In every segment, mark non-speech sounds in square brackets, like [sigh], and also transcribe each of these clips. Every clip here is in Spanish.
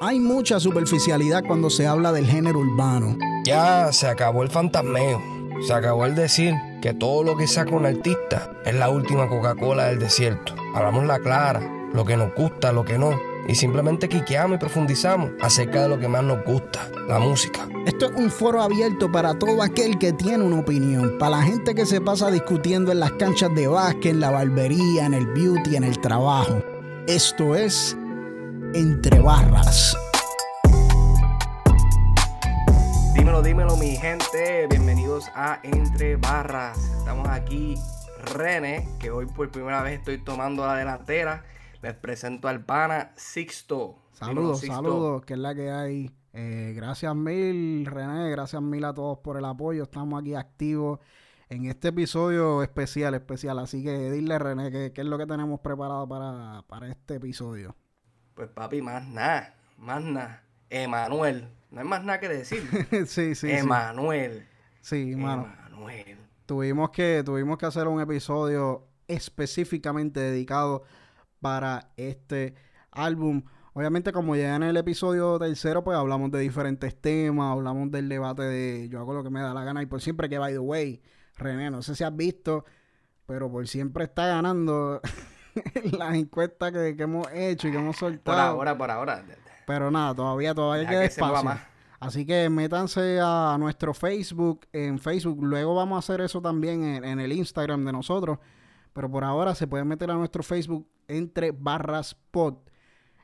Hay mucha superficialidad cuando se habla del género urbano. Ya se acabó el fantasmeo. Se acabó el decir que todo lo que saca un artista es la última Coca-Cola del desierto. Hablamos la clara, lo que nos gusta, lo que no. Y simplemente quiqueamos y profundizamos acerca de lo que más nos gusta, la música. Esto es un foro abierto para todo aquel que tiene una opinión, para la gente que se pasa discutiendo en las canchas de básquet, en la barbería, en el beauty, en el trabajo. Esto es Entre Barras. Dímelo, dímelo mi gente, bienvenidos a Entre Barras. Estamos aquí, René, que hoy por primera vez estoy tomando la delantera. Les presento al pana Sixto. Saludos, saludos, que es la que hay. Eh, gracias mil, René, gracias mil a todos por el apoyo. Estamos aquí activos en este episodio especial, especial. Así que dile, René, ¿qué, qué es lo que tenemos preparado para, para este episodio? Pues papi, más nada, más nada. Emanuel, no hay más nada que decir. [laughs] sí, sí. Emanuel. Sí, mano. Emanuel. Tuvimos que, tuvimos que hacer un episodio específicamente dedicado para este álbum. Obviamente, como ya en el episodio tercero, pues hablamos de diferentes temas, hablamos del debate de yo hago lo que me da la gana y por siempre que, by the way, René, no sé si has visto, pero por siempre está ganando [laughs] [laughs] las encuestas que, que hemos hecho y que hemos soltado. Por ahora, por ahora. Pero nada, todavía, todavía Deja queda que mueva espacio. más. Así que métanse a nuestro Facebook, en Facebook. Luego vamos a hacer eso también en, en el Instagram de nosotros. Pero por ahora se pueden meter a nuestro Facebook entre barras pod.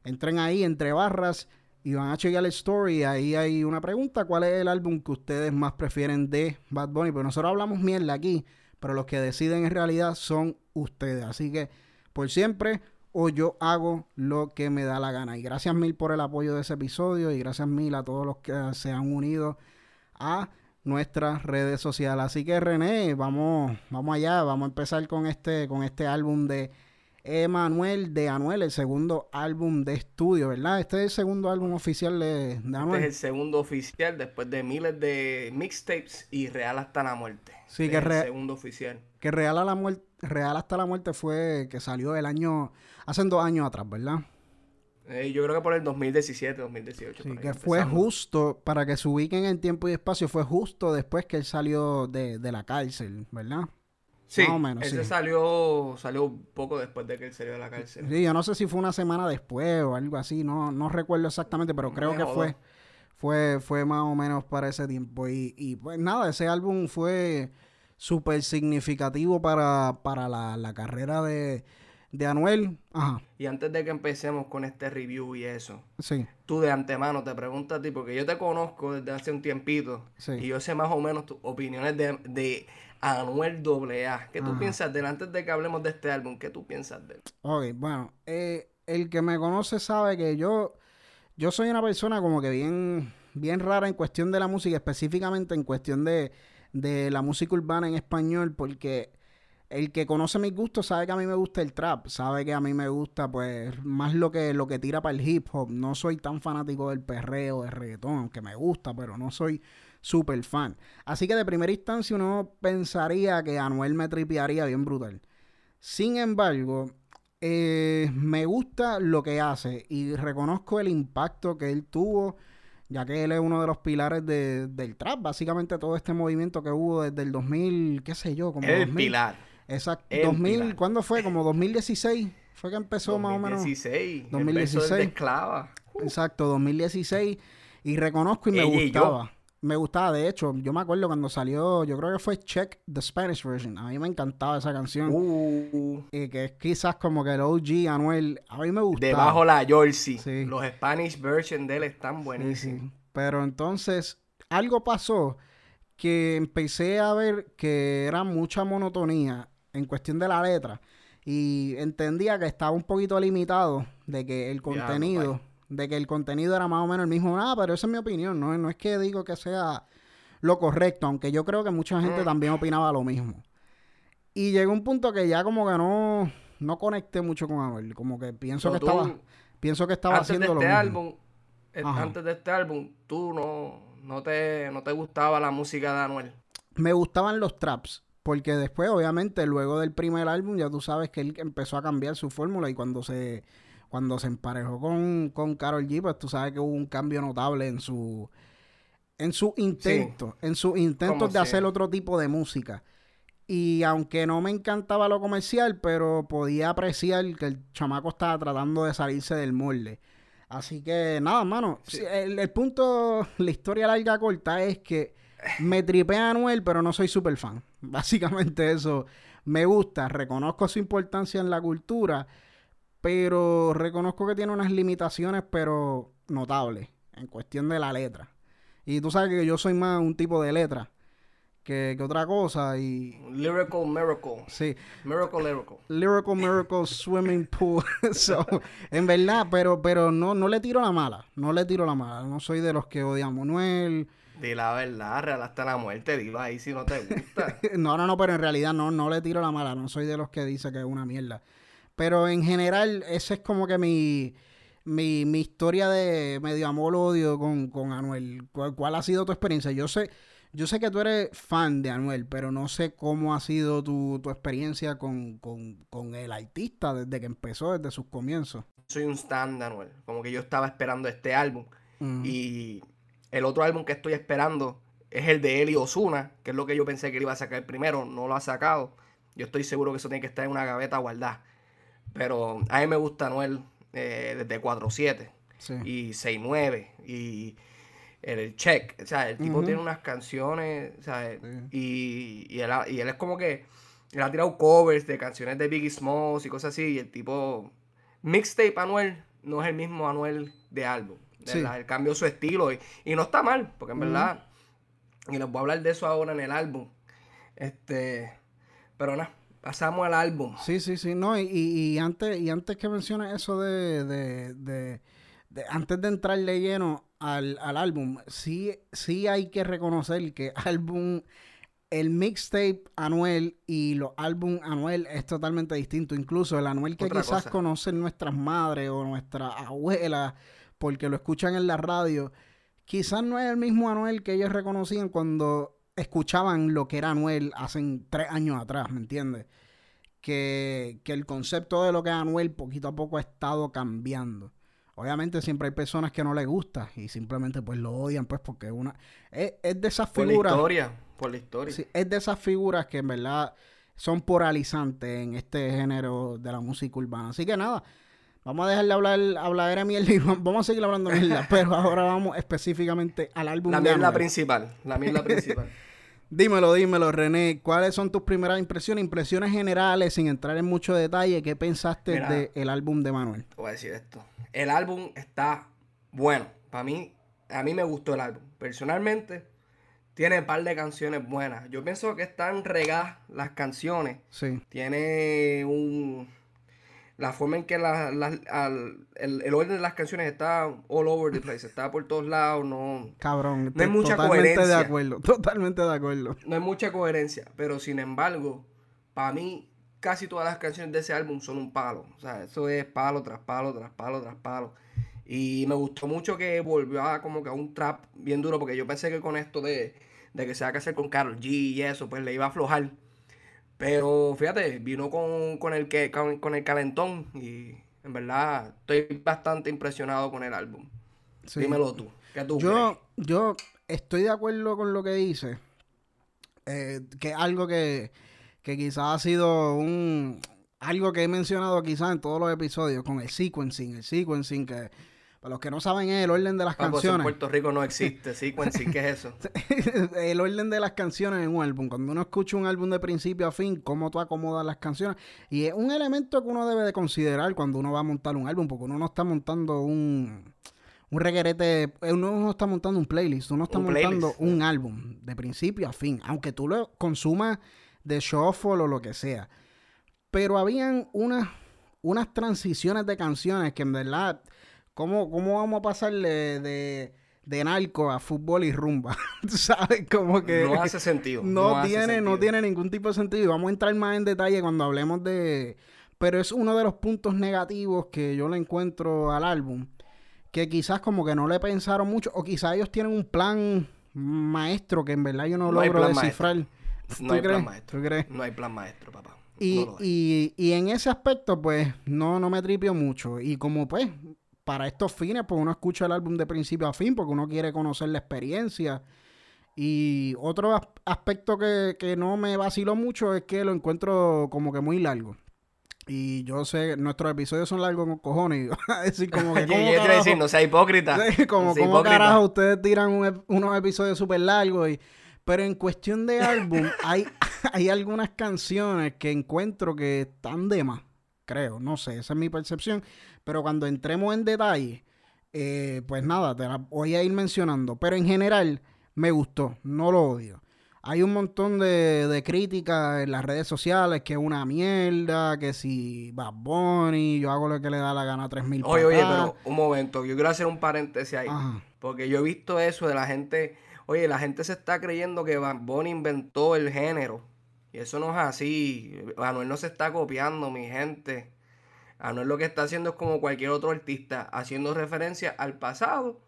Entren ahí entre barras y van a chequear el story. Ahí hay una pregunta: ¿Cuál es el álbum que ustedes más prefieren de Bad Bunny? Pues nosotros hablamos mierda aquí, pero los que deciden en realidad son ustedes. Así que por siempre o yo hago lo que me da la gana. Y gracias mil por el apoyo de ese episodio y gracias mil a todos los que se han unido a nuestras redes sociales. Así que René, vamos, vamos allá, vamos a empezar con este, con este álbum de Emanuel de Anuel, el segundo álbum de estudio, ¿verdad? Este es el segundo álbum oficial de, de Este Anuel. es el segundo oficial después de miles de mixtapes y Real hasta la muerte. Sí, que re- segundo oficial. Que Real, a la muerte, Real hasta la muerte fue que salió el año, hace dos años atrás, ¿verdad? Eh, yo creo que por el 2017, 2018. Sí, que fue justo, para que se ubiquen en tiempo y espacio, fue justo después que él salió de, de la cárcel, ¿verdad? Sí, más o menos, ese sí. salió, salió poco después de que él salió de la cárcel. Sí, yo no sé si fue una semana después o algo así, no, no recuerdo exactamente, pero creo Me que fue, fue, fue más o menos para ese tiempo. Y, y pues nada, ese álbum fue súper significativo para, para la, la carrera de, de Anuel. Ajá, Y antes de que empecemos con este review y eso, sí, tú de antemano te preguntas a ti, porque yo te conozco desde hace un tiempito sí. y yo sé más o menos tus opiniones de, de Anuel AA. ¿Qué tú piensas de él? Antes de que hablemos de este álbum, ¿qué tú piensas de él? Ok, bueno, eh, el que me conoce sabe que yo, yo soy una persona como que bien, bien rara en cuestión de la música, específicamente en cuestión de, de la música urbana en español, porque el que conoce mis gustos sabe que a mí me gusta el trap, sabe que a mí me gusta pues más lo que, lo que tira para el hip hop. No soy tan fanático del perreo, del reggaetón, aunque me gusta, pero no soy súper fan. Así que de primera instancia uno pensaría que Anuel me tripearía bien brutal. Sin embargo, eh, me gusta lo que hace y reconozco el impacto que él tuvo, ya que él es uno de los pilares de- del trap. Básicamente todo este movimiento que hubo desde el 2000, qué sé yo, como El 2000. pilar. Exacto. El 2000, pilar. ¿cuándo fue? Como 2016. Fue que empezó más o menos. 2016. 2016. Empezó desde esclava. Exacto, 2016. Y reconozco y me Ella y gustaba. Me gustaba, de hecho, yo me acuerdo cuando salió, yo creo que fue Check the Spanish Version. A mí me encantaba esa canción. Uh, Y que es quizás como que el OG Anuel. A mí me gustaba. debajo la Jersey. Sí. Los Spanish version de él están buenísimos. sí. Pero entonces, algo pasó que empecé a ver que era mucha monotonía en cuestión de la letra. Y entendía que estaba un poquito limitado de que el contenido, de que el contenido era más o menos el mismo. Nada, pero esa es mi opinión, ¿no? No es que digo que sea lo correcto, aunque yo creo que mucha gente Mm. también opinaba lo mismo. Y llegó un punto que ya como que no, no conecté mucho con Anuel. Como que pienso So, que tú, estaba, pienso que estaba antes de haciendo este lo mismo. álbum, eh, antes de este álbum, tú no, no te, no te gustaba la música de Anuel. me gustaban los traps. Porque después, obviamente, luego del primer álbum, ya tú sabes que él empezó a cambiar su fórmula. Y cuando se cuando se emparejó con, con Carol G, pues tú sabes que hubo un cambio notable en su en su intento, en sus intentos de hacer otro tipo de música. Y aunque no me encantaba lo comercial, pero podía apreciar que el chamaco estaba tratando de salirse del molde. Así que nada, mano. El, punto, [laughs] la historia larga corta es que me tripé a Anuel, pero no soy súper fan. [laughs] Básicamente eso me gusta. Reconozco su importancia en la cultura, pero reconozco que tiene unas limitaciones, pero notables, en cuestión de la letra. Y tú sabes que yo soy más un tipo de letra que, otra cosa. Y... Lyrical Miracle. Sí. Miracle Lyrical. Lyrical Miracle [laughs] Swimming Pool. [laughs] en verdad, pero, pero no, no le tiro la mala. No le tiro la mala. No soy de los que odian a Manuel. Di la verdad, real hasta la muerte, dilo ahí si no te gusta. [laughs] no, no, no, pero en realidad no, no le tiro la mala. No soy de los que dice que es una mierda. Pero en general, ese es como que mi mi, mi historia de medio amor-odio con, con Anuel. ¿Cuál, ha sido tu experiencia? Yo sé, yo sé que tú eres fan de Anuel, pero no sé cómo ha sido tu, experiencia con, el artista desde que empezó, desde sus comienzos. Soy un stand de Anuel. Como que yo estaba esperando este álbum. Y el otro álbum que estoy esperando es el de Eli Osuna, que es lo que yo pensé que él iba a sacar primero. No lo ha sacado. Yo estoy seguro que eso tiene que estar en una gaveta guardada. Pero a mí me gusta Anuel eh, desde 4-7 y 6-9 y el check. O sea, el tipo tiene unas canciones, y, y, él, y él es como que él ha tirado covers de canciones de Biggie Smalls y cosas así. Y el tipo, mixtape Anuel no es el mismo Anuel de álbum. Él cambió su estilo y, no está mal, porque en verdad, y les voy a hablar de eso ahora en el álbum. Este, pero nada. Pasamos al álbum. Sí, sí, sí, no, y, y, antes, y antes que menciones eso de, de, de, antes de entrarle lleno al, al, álbum, sí, sí hay que reconocer que [laughs] álbum, el mixtape anuel y los álbum anuel es totalmente distinto. Incluso el anuel que quizás conocen nuestras madres o nuestras abuelas porque lo escuchan en la radio, quizás no es el mismo anuel que ellos reconocían cuando escuchaban lo que era Anuel hace tres años atrás, ¿me entiendes? Que, el concepto de lo que es Anuel poquito a poco ha estado cambiando. Obviamente siempre hay personas que no les gusta y simplemente pues lo odian pues porque una es, de esas figuras por la historia, por la historia. es de esas figuras que en verdad son poralizantes en este género de la música urbana. Así que nada, vamos a dejarle hablar hablar a mierda y [laughs] vamos a seguir hablando mierda, pero [laughs] ahora vamos específicamente al álbum la mierda principal, la mierda [laughs] principal. Dímelo, dímelo, René. ¿Cuáles son tus primeras impresiones? Impresiones generales, sin entrar en mucho detalle. ¿Qué pensaste del álbum de Manuel? Te voy a decir esto. El álbum está bueno. Para mí, a mí me gustó el álbum. Personalmente, tiene un par de canciones buenas. Yo pienso que están regadas las canciones. Sí. Tiene un la forma en que la, el, orden de las canciones está all over the place, está por todos lados, no... Cabrón, no hay mucha coherencia. de acuerdo, totalmente de acuerdo. No hay mucha coherencia, pero sin embargo, para mí casi todas las canciones de ese álbum son un palo, o sea, eso es palo tras palo, tras palo, tras palo. Y me gustó mucho que volvió a como que a un trap bien duro, porque yo pensé que con esto de, de que se va a hacer con Carol G y eso, pues le iba a aflojar. Pero fíjate, vino con, el que, con, el calentón y en verdad estoy bastante impresionado con el álbum. Dímelo tú. ¿Qué tú yo, yo estoy de acuerdo con lo que dice. Eh, que es algo que, que quizás ha sido un algo que he mencionado quizás en todos los episodios con el sequencing, el sequencing que para los que no saben es el orden de las ah, pues canciones. en Puerto Rico no existe [laughs] sequencing, ¿qué es eso? [laughs] el orden de las canciones en un álbum. Cuando uno escucha un álbum de principio a fin, cómo tú acomodas las canciones. Y es un elemento que uno debe de considerar cuando uno va a montar un álbum, porque uno no está montando un, un reguerete, uno no está montando un playlist, uno está montando un álbum de principio a fin, aunque tú lo consumas de shuffle o lo que sea. Pero habían unas, unas transiciones de canciones que en verdad ¿Cómo, cómo vamos a pasarle de, de narco a fútbol y rumba? [laughs] ¿Sabes? Como que... No hace sentido. [laughs] No, tiene, no tiene ningún tipo de sentido. Y vamos a entrar más en detalle cuando hablemos de... Pero es uno de los puntos negativos que yo le encuentro al álbum. Que quizás como que no le pensaron mucho. O quizás ellos tienen un plan maestro que en verdad yo no, logro descifrar. No hay plan maestro. No hay plan maestro, papá. Y, y, y, en ese aspecto, pues, no, no me tripio mucho. Y como, pues, para estos fines, pues uno escucha el álbum de principio a fin porque uno quiere conocer la experiencia. Y otro aspecto que, que no me vaciló mucho es que lo encuentro como que muy largo. Y yo sé, nuestros episodios son largos con cojones. Y decir, como que. [laughs] ¿cómo carajo, decir, no sea hipócrita. [laughs] como, como carajo ustedes tiran unos episodios súper largos. Y, pero en cuestión de álbum, hay, [laughs] hay algunas canciones que encuentro que están de más. Creo, no sé, esa es mi percepción. Pero cuando entremos en detalle, eh, pues nada, te la voy a ir mencionando. Pero en general, me gustó, no lo odio hay un montón de, de críticas en las redes sociales que es una mierda, que si Bad Bunny, yo hago lo que le da la gana a 3000 Oye, oye, pero un momento, yo quiero hacer un paréntesis ahí. Porque yo he visto eso de la gente, oye, la gente se está creyendo que Bad Bunny inventó el género. Y eso no es así. Anuel no se está copiando, mi gente. Anuel lo que está haciendo es como cualquier otro artista, haciendo referencia al pasado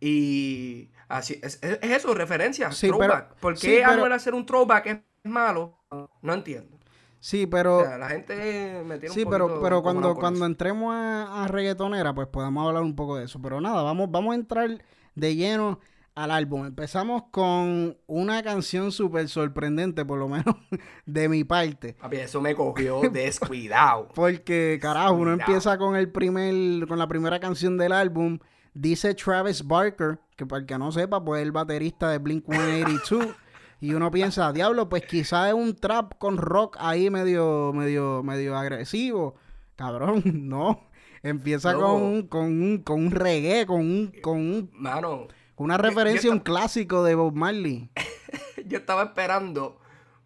y así es, eso, referencia, sí, throwback. ¿Por qué Anuel hacer un throwback es malo? No entiendo. Sí, pero. la gente me tiene Sí, pero, pero cuando, cuando entremos a, reggaetonera, pues podemos hablar un poco de eso. Pero nada, vamos, vamos a entrar de lleno al álbum. Empezamos con una canción súper sorprendente, por lo menos [laughs] de mi parte. Papi, eso me cogió descuidado. [laughs] Porque, carajo, uno empieza con el primer, con la primera canción del álbum Dice Travis Barker, que para el que no sepa, pues es el baterista de Blink 182. y uno piensa, diablo, pues quizás es un trap con rock ahí medio, medio, medio agresivo. Cabrón, [laughs] no. Empieza con, un, con, un, con un reggae, con un, con un, Mano, con una referencia a un clásico de Bob Marley. [laughs] yo estaba esperando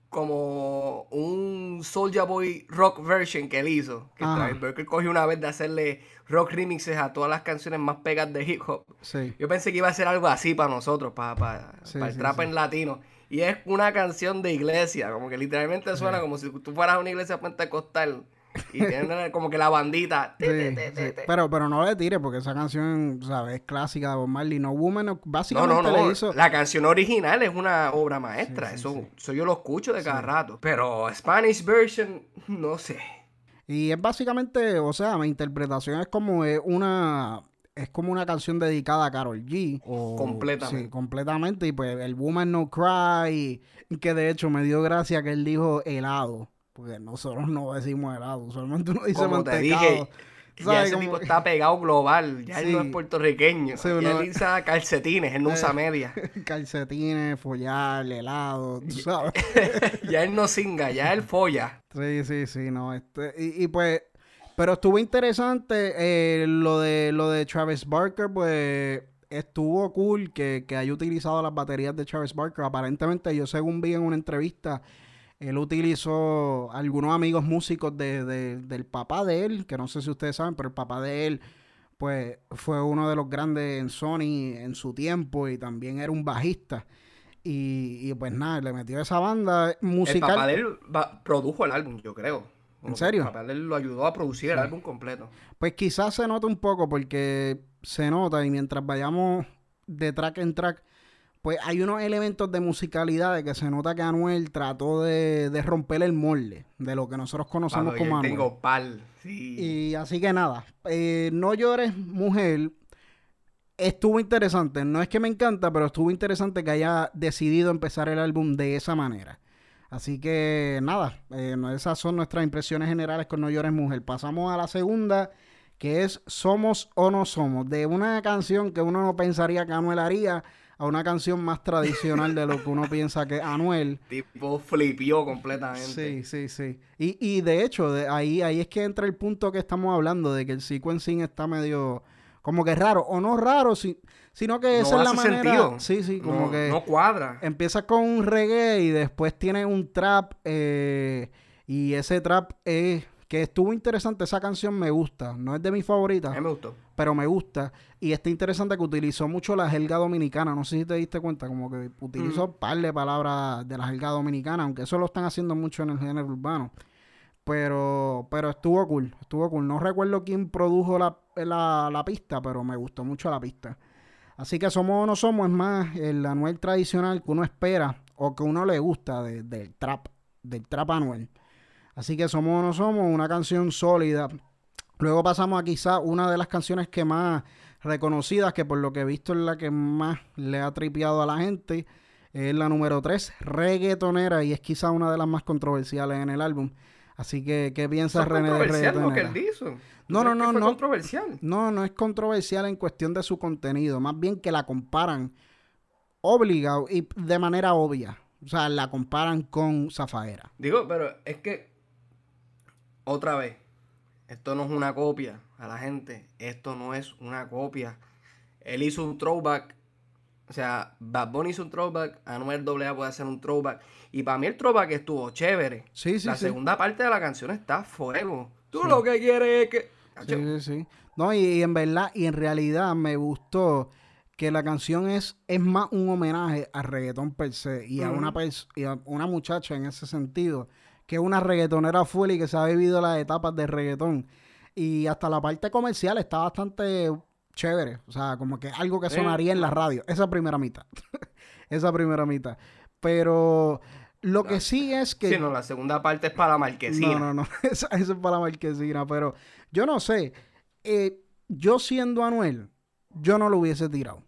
como un Soulja Boy rock version que él hizo. Que Travis Barker cogió una vez de hacerle rock remixes a todas las canciones más pegadas de hip hop. Yo pensé que iba a ser algo así para nosotros, para, para, el trap en latino. Y es una canción de iglesia, como que literalmente suena como si tú fueras a una iglesia pentecostal y tienen [laughs] como que la bandita. pero, pero no le tires porque esa canción, ¿sabes? Es clásica de Bob Marley. No Woman básicamente no, no, no. La canción original es una obra maestra. eso, eso yo lo escucho de cada rato. Pero Spanish version, no sé. Y es básicamente, o sea, mi interpretación es como una es como una canción dedicada a Carol G. completamente. Sí, completamente. Y pues el Woman No Cry, que de hecho me dio gracia que él dijo helado. Porque nosotros no decimos helado, usualmente uno dice Como Te dije, ya ese tipo está pegado global, ya él no es puertorriqueño. ya él usa calcetines, él no usa media. [laughs] calcetines, follar, helado, tú sabes. [laughs] ya él no singa, ya él folla. Sí, sí, sí, no. Este, y, pues, pero estuvo interesante eh, lo de lo de Travis Barker, pues estuvo cool que, que haya utilizado las baterías de Travis Barker. Aparentemente, yo según vi en una entrevista él utilizó algunos amigos músicos de, del papá de él, que no sé si ustedes saben, pero el papá de él, pues fue uno de los grandes en Sony en su tiempo y también era un bajista. Y, pues nada, le metió esa banda musical. El papá de él produjo el álbum, yo creo. ¿En serio? El papá de él lo ayudó a producir el álbum completo. Pues quizás se nota un poco porque se nota y mientras vayamos de track en track, pues hay unos elementos de musicalidad de que se nota que Anuel trató de, romper el molde de lo que nosotros conocemos como Anuel. Tengo pal, sí. Y así que nada, eh, No llores, mujer. Estuvo interesante. No es que me encanta, pero estuvo interesante que haya decidido empezar el álbum de esa manera. Así que nada, eh, esas son nuestras impresiones generales con No llores, mujer. Pasamos a la segunda, que es Somos o no somos. De una canción que uno no pensaría que Anuel haría a una canción más tradicional de lo que uno piensa que Anuel. [laughs] Tipo flipió completamente. Sí, sí, sí. Y, y de hecho, de ahí, ahí es que entra el punto que estamos hablando, de que el sequencing está medio como que raro, o no raro, sino que esa es la manera. Sentido. Sí, sí, como que. No cuadra. Empieza con un reggae y después tiene un trap, eh, y ese trap es que estuvo interesante, esa canción me gusta, no es de mis favoritas. A mí me gustó. Pero me gusta. Y está interesante que utilizó mucho la jerga dominicana, no sé si te diste cuenta, como que utilizó un par de palabras de la jerga dominicana, aunque eso lo están haciendo mucho en el género urbano. Pero, pero estuvo cool, estuvo cool. No recuerdo quién produjo la, la, pista, pero me gustó mucho la pista. Así que somos o no somos, es más el anuel tradicional que uno espera o que uno le gusta del trap, del trap anuel. Así que Somos o No Somos, una canción sólida. Luego pasamos a quizá una de las canciones que más reconocidas, que por lo que he visto es la que más le ha tripeado a la gente. Es la número 3, reggaetonera, y es quizá una de las más controversiales en el álbum. Así que, ¿qué piensas, René, de reggaetonera? lo que él dijo? No, no, no, no. controversial? No, no es controversial en cuestión de su contenido. Más bien que la comparan obligado y de manera obvia. O sea, la comparan con Zafaera. Digo, pero es que, otra vez, esto no es una copia a la gente. Esto no es una copia. Él hizo un throwback. O sea, Bad Bunny hizo un throwback. Anuel AA puede hacer un throwback. Y para mí el throwback estuvo chévere. Sí, sí, la sí. segunda parte de la canción está fuego. Tú lo que quieres es que. Sí, sí, sí. No, y, y en verdad, y en realidad me gustó que la canción es, es más un homenaje al reggaetón per se y, a una pers- y a una muchacha en ese sentido, que es una reggaetonera full y que se ha vivido las etapas de reggaetón. Y hasta la parte comercial está bastante chévere. O sea, como que algo que sonaría en la radio. Esa primera mitad. [laughs] Esa primera mitad. Pero lo que sí es que... Sí, no, la segunda parte es para la marquesina. No, no, no. [laughs] Eso, es para la marquesina. Pero yo no sé. Eh, yo siendo Anuel, yo no lo hubiese tirado.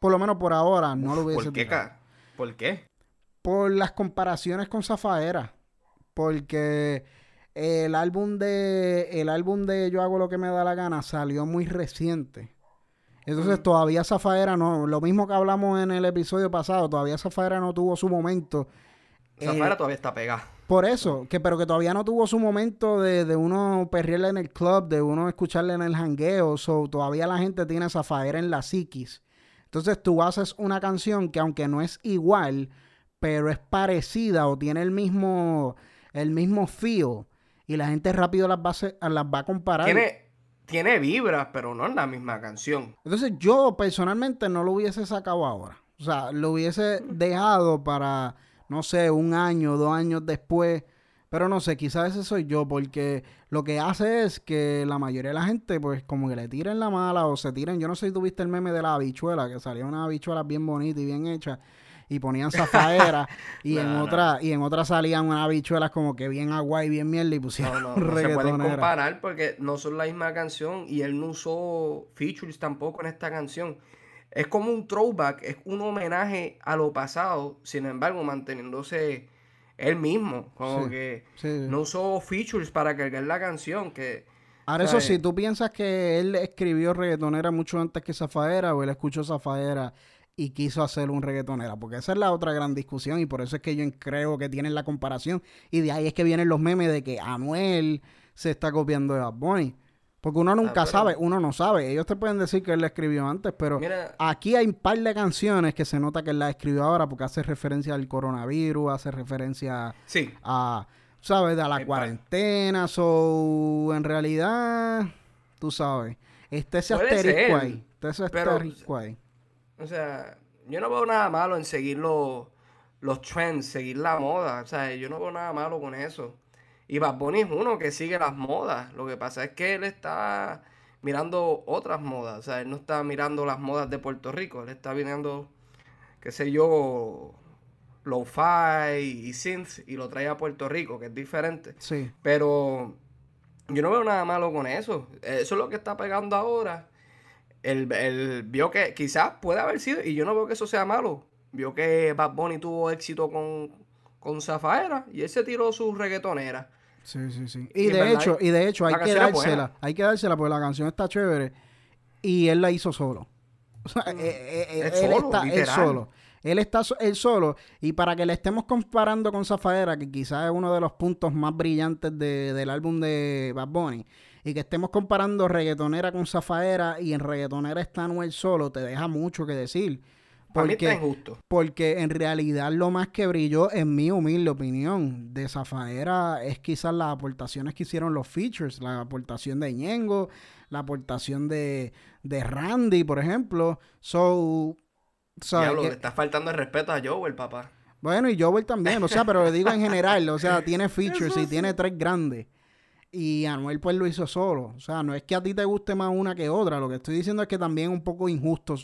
Por lo menos por ahora, no lo hubiese ¿Por qué, tirado. ca? ¿Por qué? Por las comparaciones con Zafaera. Porque el álbum de. El álbum de Yo hago lo que me da la gana salió muy reciente. Entonces todavía Zafaera no. Lo mismo que hablamos en el episodio pasado, todavía Zafaera no tuvo su momento. Eh, fuera todavía está pegada. Por eso, que pero que todavía no tuvo su momento de, de uno perrearle en el club, de uno escucharle en el jangueo, so, todavía la gente tiene esa faera en la psiquis. Entonces tú haces una canción que aunque no es igual, pero es parecida o tiene el mismo, el mismo feel, y la gente rápido las va a, las va a comparar. Tiene, tiene vibras, pero no es la misma canción. Entonces yo personalmente no lo hubiese sacado ahora. O sea, lo hubiese dejado para, no sé, un año, dos años después. Pero no sé, quizás ese soy yo, porque lo que hace es que la mayoría de la gente, pues, como que le tiren la mala o se tiren. Yo no sé si tuviste el meme de la habichuela, que salía una habichuela bien bonita y bien hecha, y ponían zafaera, [laughs] y en No, otra, y en otra salían unas habichuelas como que bien agua y bien mierda, y pusieron No, no, [laughs] no se pueden comparar porque no son la misma canción y él no usó features tampoco en esta canción. Es como un throwback, es un homenaje a lo pasado, sin embargo, manteniéndose él mismo. Como Sí, que sí. no usó features para cargar la canción. Que, Ahora, eso sí, ¿tú piensas que él escribió reggaetonera mucho antes que Zafaera o él escuchó Zafaera y quiso hacer un reggaetonera? Porque esa es la otra gran discusión y por eso es que yo creo que tienen la comparación y de ahí es que vienen los memes de que Anuel se está copiando de Bad Bunny. Porque uno nunca Ah, sabe, uno no sabe. Ellos te pueden decir que él la escribió antes, pero Mira, aquí hay un par de canciones que se nota que él la escribió ahora porque hace referencia al coronavirus, hace referencia sí, a, ¿sabes? A la Hay par. cuarentena, so, en realidad, tú sabes, está ese asterisco ahí, está ese asterisco ahí. O sea, yo no veo nada malo en seguir los, los trends, seguir la moda. O sea, yo no veo nada malo con eso. Y Bad Bunny es uno que sigue las modas. Lo que pasa es que él está mirando otras modas. O sea, él no está mirando las modas de Puerto Rico. Él está mirando, qué sé yo, lo-fi y synth y lo trae a Puerto Rico, que es diferente. Sí, Pero yo no veo nada malo con eso. Eso es lo que está pegando ahora. Él, él vio que quizás puede haber sido, y yo no veo que eso sea malo. Vio que Bad Bunny tuvo éxito con, con Zafaera y él se tiró su reggaetonera. sí, sí, sí. Y de verdad, hecho, y de hecho hay que dársela, hay que dársela porque la canción está chévere y él la hizo solo. [laughs] O sea, eh, eh, eh, Él él, solo, está él solo. Él está él solo. Y para que le estemos comparando con Zafaera, que quizás es uno de los puntos más brillantes de- del álbum de Bad Bunny, y que estemos comparando reggaetonera con Zafaera y en reggaetonera está Anuel solo, te deja mucho que decir. Está Porque, injusto. porque en realidad lo más que brilló, en mi humilde opinión, de Zafaera es quizás las aportaciones que hicieron los features, la aportación de Ñengo, la aportación de, de Randy, por ejemplo. So, ¿sabes Diablo, qué? le está faltando el respeto a Joe, el papá. Bueno, y Joel también, o sea, pero lo digo en general, o sea, [laughs] tiene features y tiene tres grandes. Y Anuel pues lo hizo solo. O sea, no es que a ti te guste más una que otra, lo que estoy diciendo es que también es un poco injusto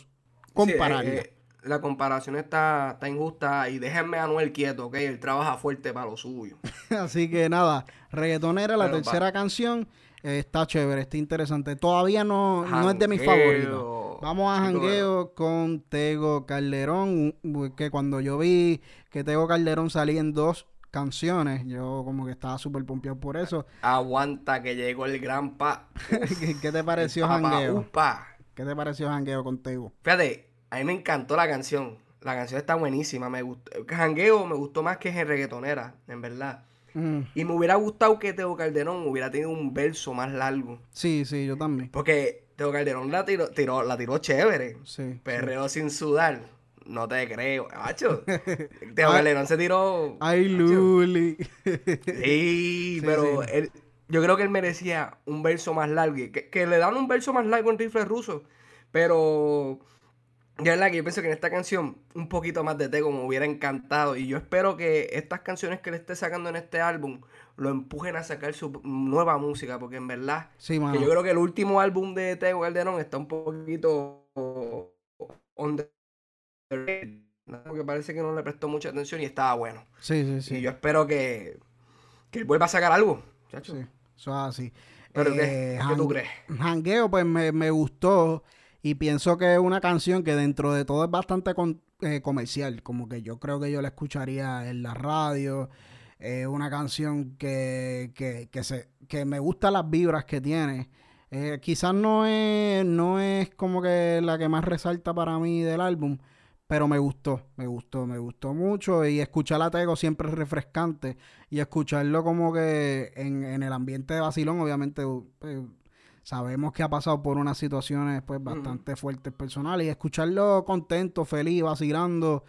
compararlo. Sí, eh, eh, la comparación está, está injusta y déjenme a Anuel quieto, ¿ok? Él trabaja fuerte para lo suyo. [laughs] Así que nada, reggaetonera, la Pero tercera canción, eh, está chévere, está interesante. Todavía no, no es de mis favoritos. Vamos a jangueo con Tego Calderón, que cuando yo vi que Tego Calderón salía en dos canciones, yo como que estaba súper pompeado por eso. Aguanta que llegó el gran pa. [laughs] ¿Qué, qué te pareció jangueo? upa. ¿Qué te pareció jangueo con Tego? Fíjate, a mí me encantó la canción. La canción está buenísima. Me gustó. Jangueo me gustó más que en reggaetonera, en verdad. Mm, Y me hubiera gustado que Teo Calderón hubiera tenido un verso más largo. sí, sí, yo también. Porque Teo Calderón la tiró, tiró- la tiró chévere. Sí. Perreo sin sudar. No te creo. Macho. [laughs] Teo Ay. Calderón se tiró. Ay, macho. Luli. Sí, [laughs] Sí, pero sí. él- yo creo que él merecía un verso más largo. Que, que le dan un verso más largo en rifle ruso. Pero de verdad que yo pienso que en esta canción un poquito más de Tego me hubiera encantado. Y yo espero que estas canciones que le esté sacando en este álbum lo empujen a sacar su nueva música. Porque en verdad, Sí, que yo creo que el último álbum de Tego Calderón está un poquito on the- porque parece que no le prestó mucha atención y estaba bueno. Sí, sí, Y sí. yo espero que, que él vuelva a sacar algo. chacho. Sí, eso es así. ¿Pero Eh, qué? ¿Qué tú crees? Jangueo, pues me, me gustó y pienso que es una canción que dentro de todo es bastante con- eh, comercial, como que yo creo que yo la escucharía en la radio. Es una canción que, que, que, se, que me gusta las vibras que tiene. Eh, quizás no es, no es como que la que más resalta para mí del álbum, pero me gustó, me gustó, me gustó mucho. Y escuchar a Tego siempre es refrescante. Y escucharlo como que en, en el ambiente de vacilón, obviamente pues, sabemos que ha pasado por unas situaciones pues bastante fuertes personales. Y escucharlo contento, feliz, vacilando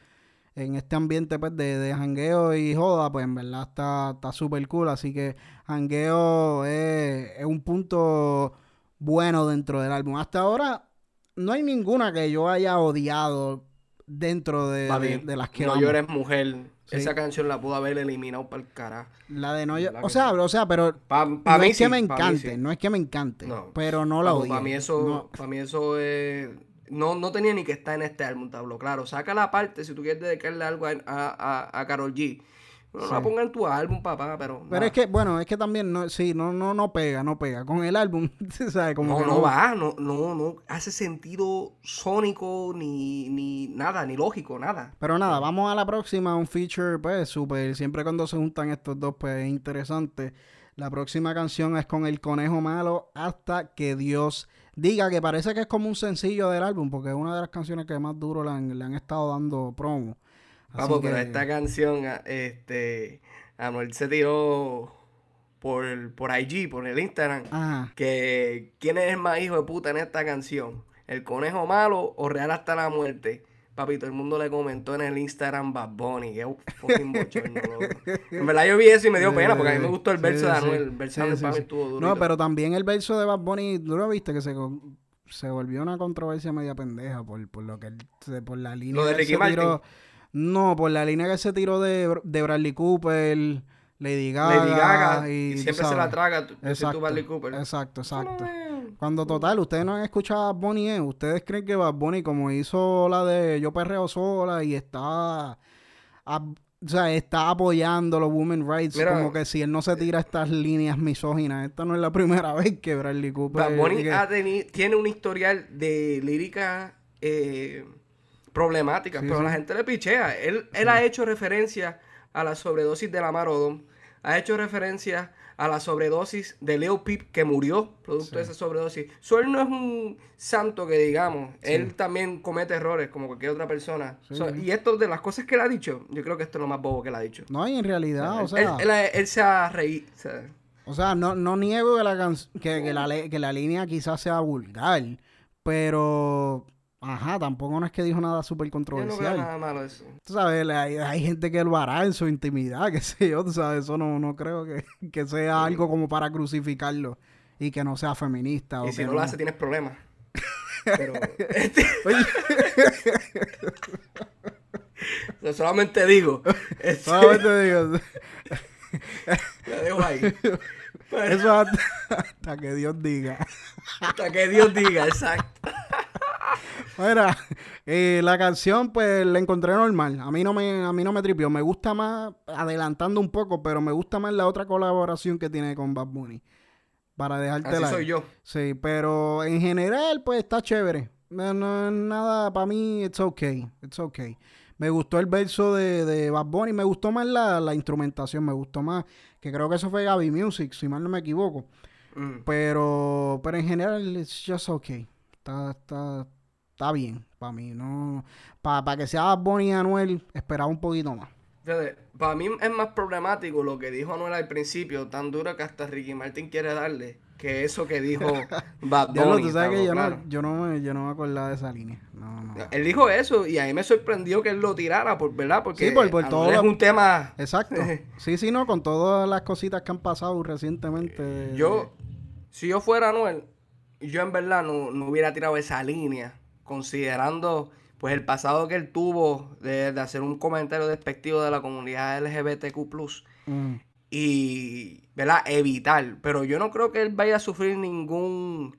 en este ambiente pues de, de jangueo y joda, pues en verdad está está súper cool, así que jangueo es, es un punto bueno dentro del álbum. Hasta ahora no hay ninguna que yo haya odiado dentro de, Papi, de- de las que no vamos. llores mujer. Sí. Esa canción la pudo haber eliminado para el carajo. La de no yo- ¿Verdad o que sea, o sea, pero Pa- no pa' mí es que sí, me pa' mí encante, sí. no es que me encante, No. pero no la odio. Para mí eso, No. para mí eso es... No, no tenía ni que estar en este álbum, tablo. Claro, saca la parte si tú quieres dedicarle algo a, a, a, a Karol G. No Sí. la ponga en tu álbum, papá, pero... Pero nada. es que, bueno, es que también, no, sí, no, no, no pega, no pega. Con el álbum, [laughs] ¿sabes? Como no, que no va, no, no, no hace sentido sónico, ni, ni nada, ni lógico, nada. Pero nada, vamos a la próxima, un feature, pues, súper, siempre cuando se juntan estos dos, pues, es interesante. La próxima canción es con El Conejo Malo, Hasta que Dios diga, que parece que es como un sencillo del álbum, porque es una de las canciones que más duro le han, le han estado dando promo. Así Vamos, pero que- esta canción, a- este, Anuel se tiró por, por IG, por el Instagram, Ajá. que quién es el más hijo de puta en esta canción, el conejo malo o real hasta la muerte. Papi, todo el mundo le comentó en el Instagram Bad Bunny, un fucking bochorno. [laughs] En verdad yo vi eso y me dio pena, porque a mí me gustó el Sí, verso de sí. Anuel, el verso de Sí, Anuel estuvo duro. No, pero también el verso de Bad Bunny, ¿tú lo viste? Que se, se volvió una controversia media pendeja por, por lo que él, por la línea Lo de Ricky se tiró. No, por la línea que se tiró de, de Bradley Cooper, Lady Gaga. Lady Gaga, y, siempre se la traga, tú- Exacto, Bradley Cooper. exacto, exacto. Cuando total, ustedes no han escuchado a Bad Bunny, ¿eh? ustedes creen que Bad Bunny como hizo la de Yo Perreo Sola y está, ab- o sea, está apoyando los women rights, Mira. como que si él no se tira estas líneas misóginas, esta no es la [laughs] primera vez que Bradley Cooper... Bad Bunny que- ha tiene un historial de lírica eh, problemática, Sí, pero sí. la gente le pichea. Él, él ha hecho referencia a la sobredosis de la Marodon, ha hecho referencia a la sobredosis de Leo Pip que murió producto de esa sobredosis. So, él no es un santo que digamos, él también comete errores como cualquier otra persona. So. Y esto de las cosas que él ha dicho, yo creo que esto es lo más bobo que él ha dicho. No, y en realidad, o él, sea... él- él- él se ha reído. o sea, O sea, no, no niego que la, que, que la, que la línea quizás sea vulgar, pero... Ajá, tampoco no es que dijo nada súper yo no controversial. veo nada malo eso. Tú sabes, hay, hay gente que lo hará en su intimidad, [laughs] qué sé yo, tú sabes, eso no, no creo que, que sea algo como para crucificarlo y que no sea feminista. o Y si que no lo hace, tienes problemas. [laughs] Pero. este- [laughs] Yo solamente digo. este, Solamente digo, la dejo ahí. eso hasta, hasta que Dios diga. Hasta que Dios diga, exacto. Mira, eh, la canción pues la encontré normal. A mí no me, a mí no me tripió. Me gusta más, adelantando un poco, pero me gusta más la otra colaboración que tiene con Bad Bunny. Para dejarte Así la. soy yo. Sí, pero en general, pues está chévere. No, no, nada, para mí, it's okay. It's okay. Me gustó el verso de, de Bad Bunny, me gustó más la, la instrumentación, me gustó más, que creo que eso fue Gaby Music, si mal no me equivoco. Mm. Pero, pero en general, it's just okay. Está, está, está bien para mí. No, para que sea Bunny y Anuel, esperaba un poquito más. Fíjate, para mí es más problemático lo que dijo Anuel al principio, tan duro que hasta Ricky Martin quiere darle, que eso que dijo [laughs] Bad Bunny. tú sabes que yo, no, yo, no me, yo no me acordaba de esa línea. No, no. Él dijo eso y a mí me sorprendió que él lo tirara, por, ¿verdad? Porque Sí, por- por todo es un tema... Exacto. [laughs] Sí, sí, no, con todas las cositas que han pasado recientemente. Yo, si yo fuera Anuel, yo en verdad no, no hubiera tirado esa línea, considerando pues el pasado que él tuvo de, de hacer un comentario despectivo de la comunidad LGBTQ+, Mm. y, ¿verdad? Evitar. Pero yo no creo que él vaya a sufrir ningún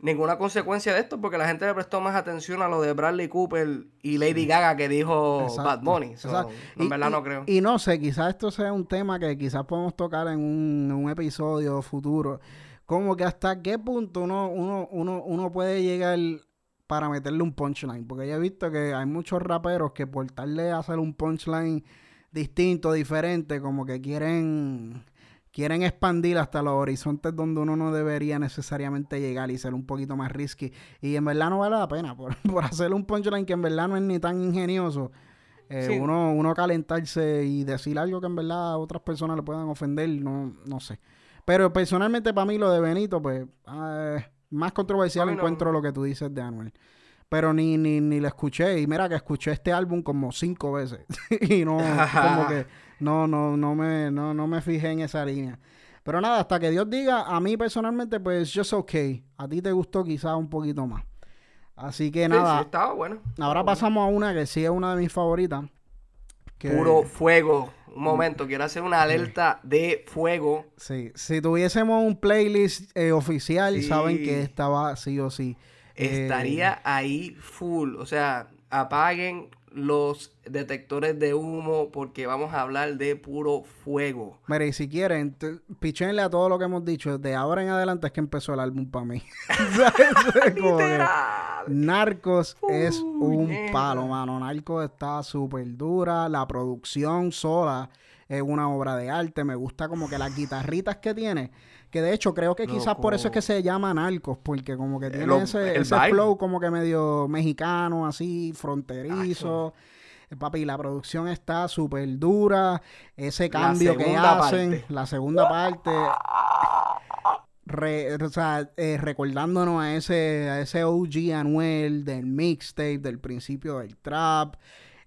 ninguna consecuencia de esto porque la gente le prestó más atención a lo de Bradley Cooper y Lady Gaga que dijo Exacto, Bad Bunny. So, en Y- verdad no creo. Y no sé, quizás esto sea un tema que quizás podemos tocar en un, en un episodio futuro. Como que hasta qué punto uno, uno, uno, uno puede llegar para meterle un punchline. Porque yo he visto que hay muchos raperos que por tal de hacer un punchline distinto, diferente, como que quieren quieren expandir hasta los horizontes donde uno no debería necesariamente llegar y ser un poquito más risky. Y en verdad no vale la pena por, [laughs] por hacer un punchline que en verdad no es ni tan ingenioso. Eh, Sí. uno, uno calentarse y decir algo que en verdad a otras personas le puedan ofender, no, no sé. Pero personalmente para mí lo de Benito, pues, eh, más controversial no. encuentro lo que tú dices de Anuel. Pero ni, ni, ni lo escuché. Y mira que escuché este álbum como cinco veces. [laughs] y no, como que [laughs] no, no, no me, no, no me fijé en esa línea. Pero nada, hasta que Dios diga, a mí personalmente, pues, just okay. A ti te gustó quizás un poquito más. Así que Sí, nada, sí, estaba bueno. estaba ahora bueno. pasamos a una que sí es una de mis favoritas. que- Puro fuego. Un momento, quiero hacer una alerta de fuego. Sí, si tuviésemos un playlist eh, oficial, Sí. saben que estaba sí o sí. Eh, Estaría ahí full. O sea, apaguen los detectores de humo porque vamos a hablar de puro fuego. Mira, y si quieren, pichenle a todo lo que hemos dicho. De ahora en adelante es que empezó el álbum para mí. [laughs] Narcos es un palo, mano. Narcos está súper dura. La producción sola es una obra de arte. Me gusta como que las guitarritas que tiene. Que de hecho creo que quizás por eso es que se llama Narcos. Porque como que tiene lo- ese, el ese flow como que medio mexicano, así, fronterizo. Eh, Papi, la producción está súper dura. Ese cambio que hacen, parte. la segunda parte, re- o sea, eh, recordándonos a ese, a ese OG Anuel del mixtape, del principio del trap.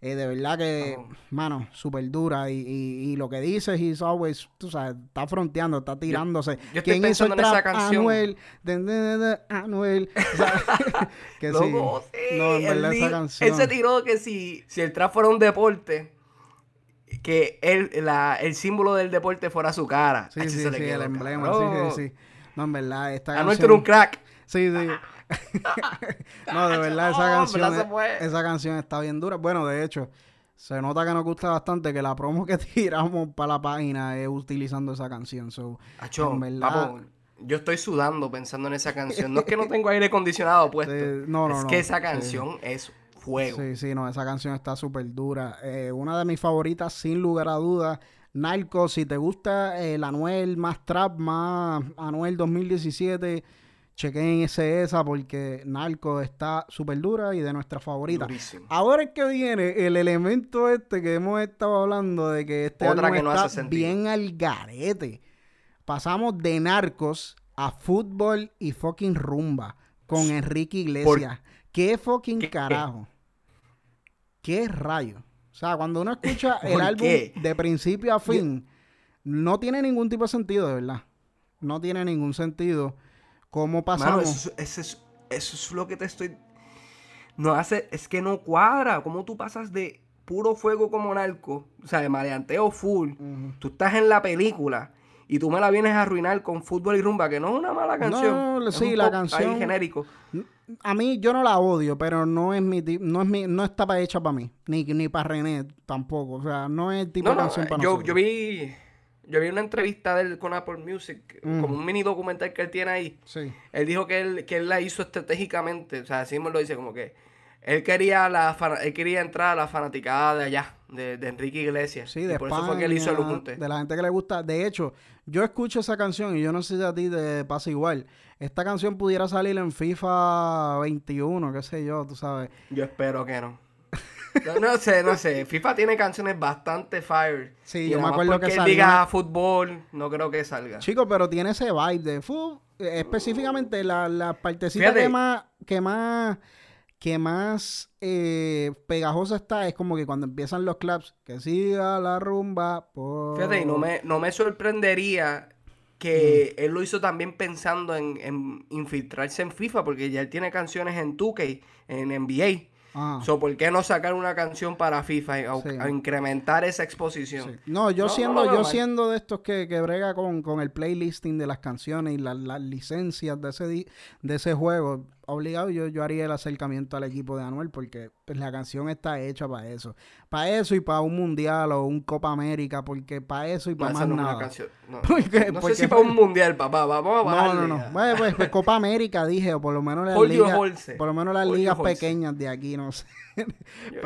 Eh, de verdad que, mano, súper dura. Y, y, y lo que dice, he's always, tú sabes, está fronteando, está tirándose. yo ¿Quién hizo el en esa trap? canción. Anuel. De- de- de- Anuel. O sea, [laughs] que sí. Loco, sí, No, en él verdad esa di- canción. Él se tiró que si, si el trap fuera un deporte, que él, la, el símbolo del deporte fuera su cara. Sí, Ay, sí, se le sí, el emblema, sí, sí, sí. No, en verdad, esta Anuel, canción... eres un crack. Sí, sí. [laughs] no, de verdad, esa canción, fue. esa canción está bien dura. Bueno, de hecho, se nota que nos gusta bastante que la promo que [laughs] tiramos para la página es utilizando esa canción. So, Acho, en verdad- papo, yo estoy sudando pensando en esa canción. No es que no [laughs] tengo aire acondicionado puesto. Sí, no, no, es no, que esa sí. canción es fuego. Sí, sí, no, esa canción está súper dura. Eh, una de mis favoritas, sin lugar a dudas. Narco, si te gusta el Anuel más trap, más Anuel 2017, chequen ese esa porque Narco está súper dura y de nuestra favorita. Durísimo. Ahora es que viene el elemento este que hemos estado hablando de que este Otra álbum que no está hace bien al garete. Pasamos de narcos a fútbol y fucking rumba con Enrique Iglesias. ¿Qué fucking ¿Qué? carajo? ¿Qué rayo? O sea, cuando uno escucha [laughs] el ¿Por álbum qué? de principio a fin, no tiene ningún tipo de sentido, de verdad. No tiene ningún sentido. ¿Cómo Mano, pasamos? eso, es- eso es, eso es lo que te estoy. No hace. Es que no cuadra. ¿Cómo tú pasas de puro fuego como narco? O sea, de maleanteo full. Ujú. Tú estás en la película y tú me la vienes a arruinar con fútbol y rumba, que no es una mala canción. No, es sí, la canción- Ahí genérico. a mí yo no la odio, pero no es mi no es mi, no está hecha para mí, ni, ni para René tampoco, o sea, no es el tipo No, de no, canción para yo, nosotros. yo vi yo vi una entrevista de él con Apple Music, Mm. como un mini documental que él tiene ahí. Sí. Él dijo que él, que él la hizo estratégicamente, o sea, así me lo dice, como que él quería la él quería entrar a la fanaticada de allá, de, de Enrique Iglesias. Sí, y de por eso fue que él hizo el España, Ubuntu. De la gente que le gusta. De hecho, yo escucho esa canción y yo no sé si a ti te pasa igual. Esta canción pudiera salir en FIFA 21, qué sé yo, tú sabes. Yo espero que no. No, no sé, no sé. FIFA tiene canciones bastante fire. Sí, Y yo me acuerdo que salió diga fútbol, no creo que salga. Chico, pero tiene ese vibe de fu- eh, específicamente la, la partecita Fíjate. que más, que más, que más eh, pegajosa está es como que cuando empiezan los claps, que siga la rumba. Por... Fíjate, y no me, no me sorprendería que Mm. él lo hizo también pensando en, en infiltrarse en FIFA, porque ya él tiene canciones en 2K, en NBA. Ah, So, ¿Por qué no sacar una canción para FIFA y a, Sí. a incrementar esa exposición? sí. No, yo No, siendo, yo mal. siendo de estos que, que brega con, con el playlisting de las canciones y la- las licencias de ese de ese juego, obligado yo, yo haría el acercamiento al equipo de Anuel porque pues, la canción está hecha para eso. Para eso y para un mundial o un Copa América, porque para eso y No, para más no es una nada. canción. No, [laughs] Porque- no porque- sé si para un mundial, papá. Vamos a No, bajarle no, no. ya. Bueno, pues, pues, Copa América dije, o por lo menos las ligas, por lo menos las ligas pequeñas de aquí, no sé.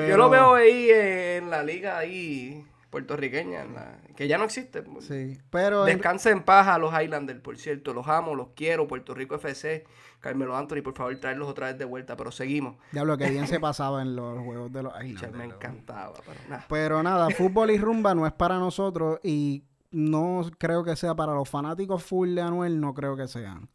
Yo lo veo ahí en la liga ahí puertorriqueña, la- que ya no existe. Sí, pero en- Descansa en paz a los Highlanders, por cierto. Los amo, los quiero. Puerto Rico FC, Carmelo Anthony, por favor, traerlos otra vez de vuelta. Pero seguimos. diablo que bien se [laughs] pasaba en los juegos de los Che, Islanders. me encantaba, pero nada. Pero nada, [laughs] fútbol y rumba no es para nosotros y no creo que sea para los fanáticos full de Anuel, no creo que sean.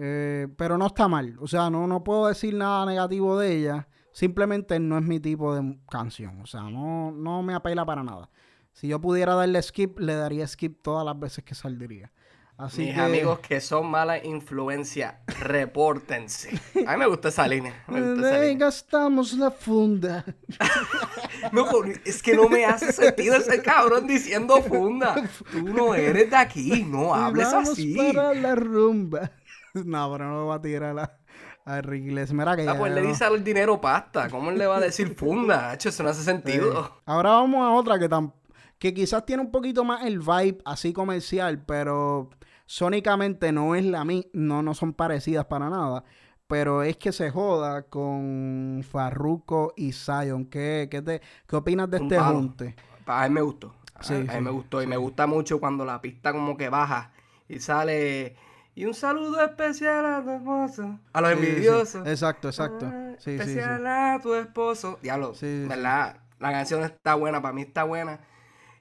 Eh, pero no está mal, o sea, no, no puedo decir nada negativo de ella, simplemente no es mi tipo de canción, o sea, no, no me apela para nada. Si yo pudiera darle skip, le daría skip todas las veces que saldría. Así Mis que, amigos que son mala influencia, repórtense. A mí me gusta esa línea. Me gusta esa "Le línea. gastamos la funda. [laughs] Loco, es que no me hace sentido ese cabrón diciendo funda. Tú no eres de aquí, no hables vamos así. para la rumba. no, pero no lo va a tirar a, a Iglesias. Mira que Ah, ya pues le no- dice al dinero pasta. ¿Cómo él le va a decir funda? Hacho, eso no hace sentido. Ahora vamos a otra que, tam- que quizás tiene un poquito más el vibe así comercial, pero sónicamente no es la mi no, no son parecidas para nada. Pero es que se joda con Farruko y Zion. ¿Qué, qué, te- qué opinas de Un este junte? A mí me gustó. A, Sí, a mí sí, me gustó. Y me gusta mucho cuando la pista como que baja y sale. Y un saludo especial a tu esposo. A los Sí, sí. envidiosos. Exacto, exacto. Ah, Sí, sí, sí. especial a tu esposo. Diablo, Sí, sí. ¿verdad? La canción está buena, para mí está buena.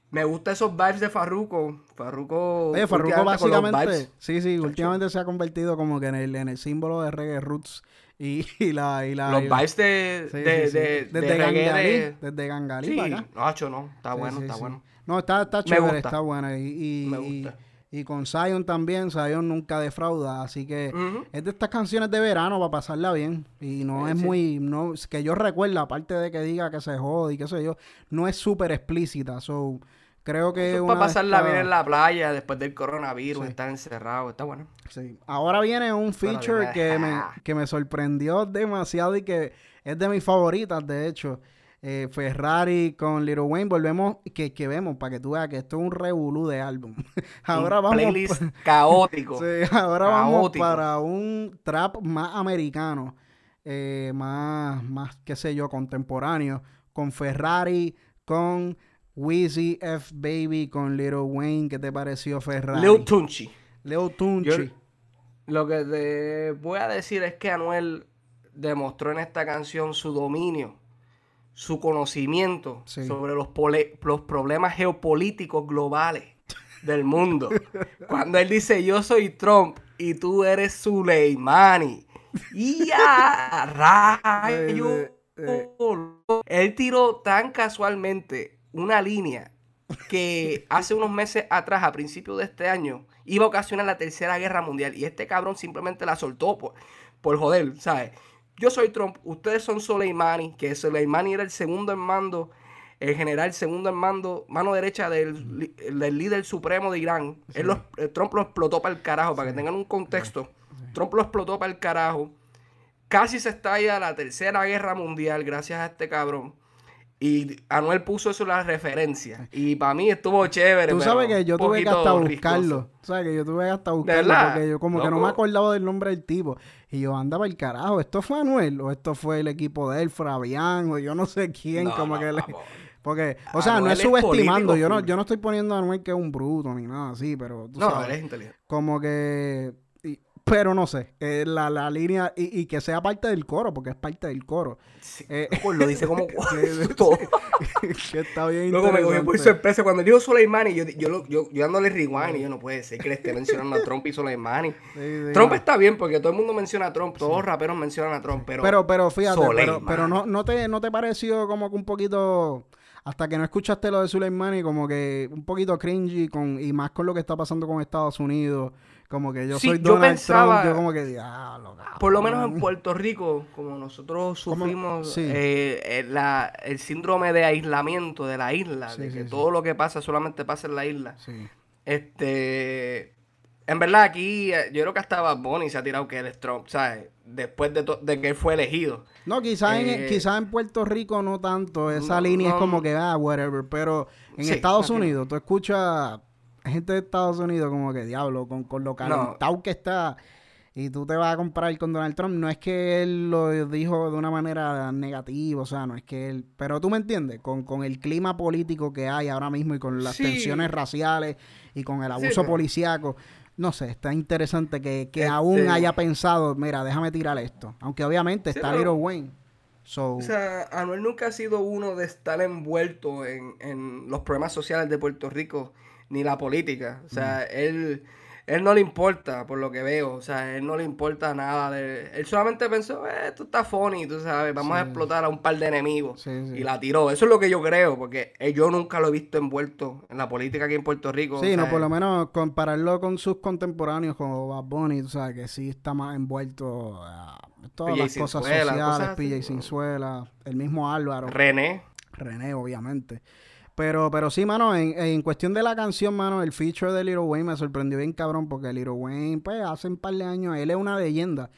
Me gustan esos vibes de Farruko. Farruko. Oye, Farruko básicamente, sí, sí, últimamente se ha convertido como que en el, en el símbolo de reggae roots y, [laughs] y la... Y la Los y- vibes de, Sí, de, sí, sí. de, desde de Gangalí, de- desde Gangalí Sí, para acá. no. Está bueno, está bueno. No, está, está chévere, gusta. está buena. Y, y, Me gusta. Y con Zion también, Zion nunca defrauda, así que es de estas canciones de verano para pasarla bien. Y no Sí, es sí. muy, no, es que yo recuerdo, aparte de que diga que se jode y qué sé yo, no es súper explícita. So, creo que Eso es una para pasarla bien en la playa después del coronavirus, Sí. estar encerrado. Está bueno. Sí. Ahora viene un feature que me, que me sorprendió demasiado y que es de mis favoritas, de hecho. Eh, Ferrari con Little Wayne, volvemos, que, que vemos, para que tú veas que esto es un revolú de álbum. [laughs] ahora Un vamos, Playlist [laughs] caótico. sí, ahora vamos para un trap más americano, eh, más, más, qué sé yo, contemporáneo, con Ferrari, con Wheezy F Baby, con Little Wayne. ¿Qué te pareció Ferrari? Lil Tunchi. Leo Tunchi. Yo- Lo que te voy a decir es que Anuel demostró en esta canción su dominio, su conocimiento Sí. sobre los, los problemas geopolíticos globales del mundo. [laughs] Cuando él dice yo soy Trump y tú eres Suleimani. Y a rayo. Él tiró tan casualmente una línea que [laughs] hace unos meses atrás, a principios de este año, iba a ocasionar la tercera guerra mundial. Y este cabrón simplemente la soltó por, por joder, ¿sabes? Yo soy Trump, ustedes son Soleimani, que Soleimani era el segundo en mando, el general segundo en mando, mano derecha del, del líder supremo de Irán. Él eh, Trump lo explotó para el carajo, para que tengan un contexto. Trump lo explotó para el carajo. casi se estalla la tercera guerra mundial gracias a este cabrón. Y Anuel puso eso en la referencia. Y para mí estuvo chévere. Tú sabes que yo tuve que hasta buscarlo. Tú sabes que yo tuve que hasta buscarlo porque yo como que no me acordaba del nombre del tipo. Y yo andaba el carajo. ¿Esto fue Anuel? ¿O esto fue el equipo de él, Fabián? O yo no sé quién. como que le... [laughs] Porque, o sea, no es subestimando. Yo no, yo no estoy poniendo a Anuel que es un bruto ni nada así, pero. Tú no, sabes, él es inteligente. Como que pero no sé, eh, la, la, línea y, y, que sea parte del coro, porque es parte del coro. Eh, pues lo dice como [laughs] todo. [laughs] [laughs] que está bien Luego me cogió por sorpresa cuando dijo Soleimani, yo, yo, yo, yo dándole rewind y yo no puede ser que le esté mencionando a Trump y Soleimani. Trump está bien porque todo el mundo menciona a Trump, todos los raperos mencionan a Trump, pero Pero pero fíjate, pero, pero, no, no te no te pareció como que un poquito hasta que no escuchaste lo de Soleimani como que un poquito cringy con y más con lo que está pasando con Estados Unidos como que yo soy Donald pensaba, Trump, yo como que diablo, Por lo menos en Puerto Rico, como nosotros sufrimos eh, eh, el síndrome de aislamiento de la isla, de que todo lo que pasa solamente pasa en la isla. Este, en verdad aquí, eh, yo creo que hasta Bad Bunny se ha tirado que él es Trump, ¿sabes? Después de, de que él fue elegido. No, quizás en, quizá en Puerto Rico no tanto, esa línea es como que, ah, whatever, pero en Estados Unidos tú escuchas gente de Estados Unidos como que diablo, con, con lo calentado que está y tú te vas a comprar con Donald Trump, no es que él lo dijo de una manera negativa, o sea, no es que él, pero tú me entiendes, con, con el clima político que hay ahora mismo y con las tensiones raciales y con el abuso policíaco, no sé, está interesante que, que aún este haya pensado, mira, déjame tirar esto, aunque obviamente está Little Wayne. O sea, Anuel nunca ha sido uno de estar envuelto en, en los problemas sociales de Puerto Rico ni la política. O sea, él, él no le importa, por lo que veo. O sea, él no le importa nada. De... Él solamente pensó, eh, esto está funny, tú sabes, vamos a explotar a un par de enemigos. Y la tiró. Eso es lo que yo creo, porque yo nunca lo he visto envuelto en la política aquí en Puerto Rico. Sí, no, por lo menos compararlo con sus contemporáneos como Bad Bunny, tú sabes, que sí está más envuelto a todas las cosas sociales, PJ Sinzuela, el mismo Álvaro. René. René, obviamente. Pero, pero sí, mano, en, en, cuestión de la canción, mano, el feature de Little Wayne me sorprendió bien cabrón, porque Little Wayne, pues, hace un par de años, él es una leyenda,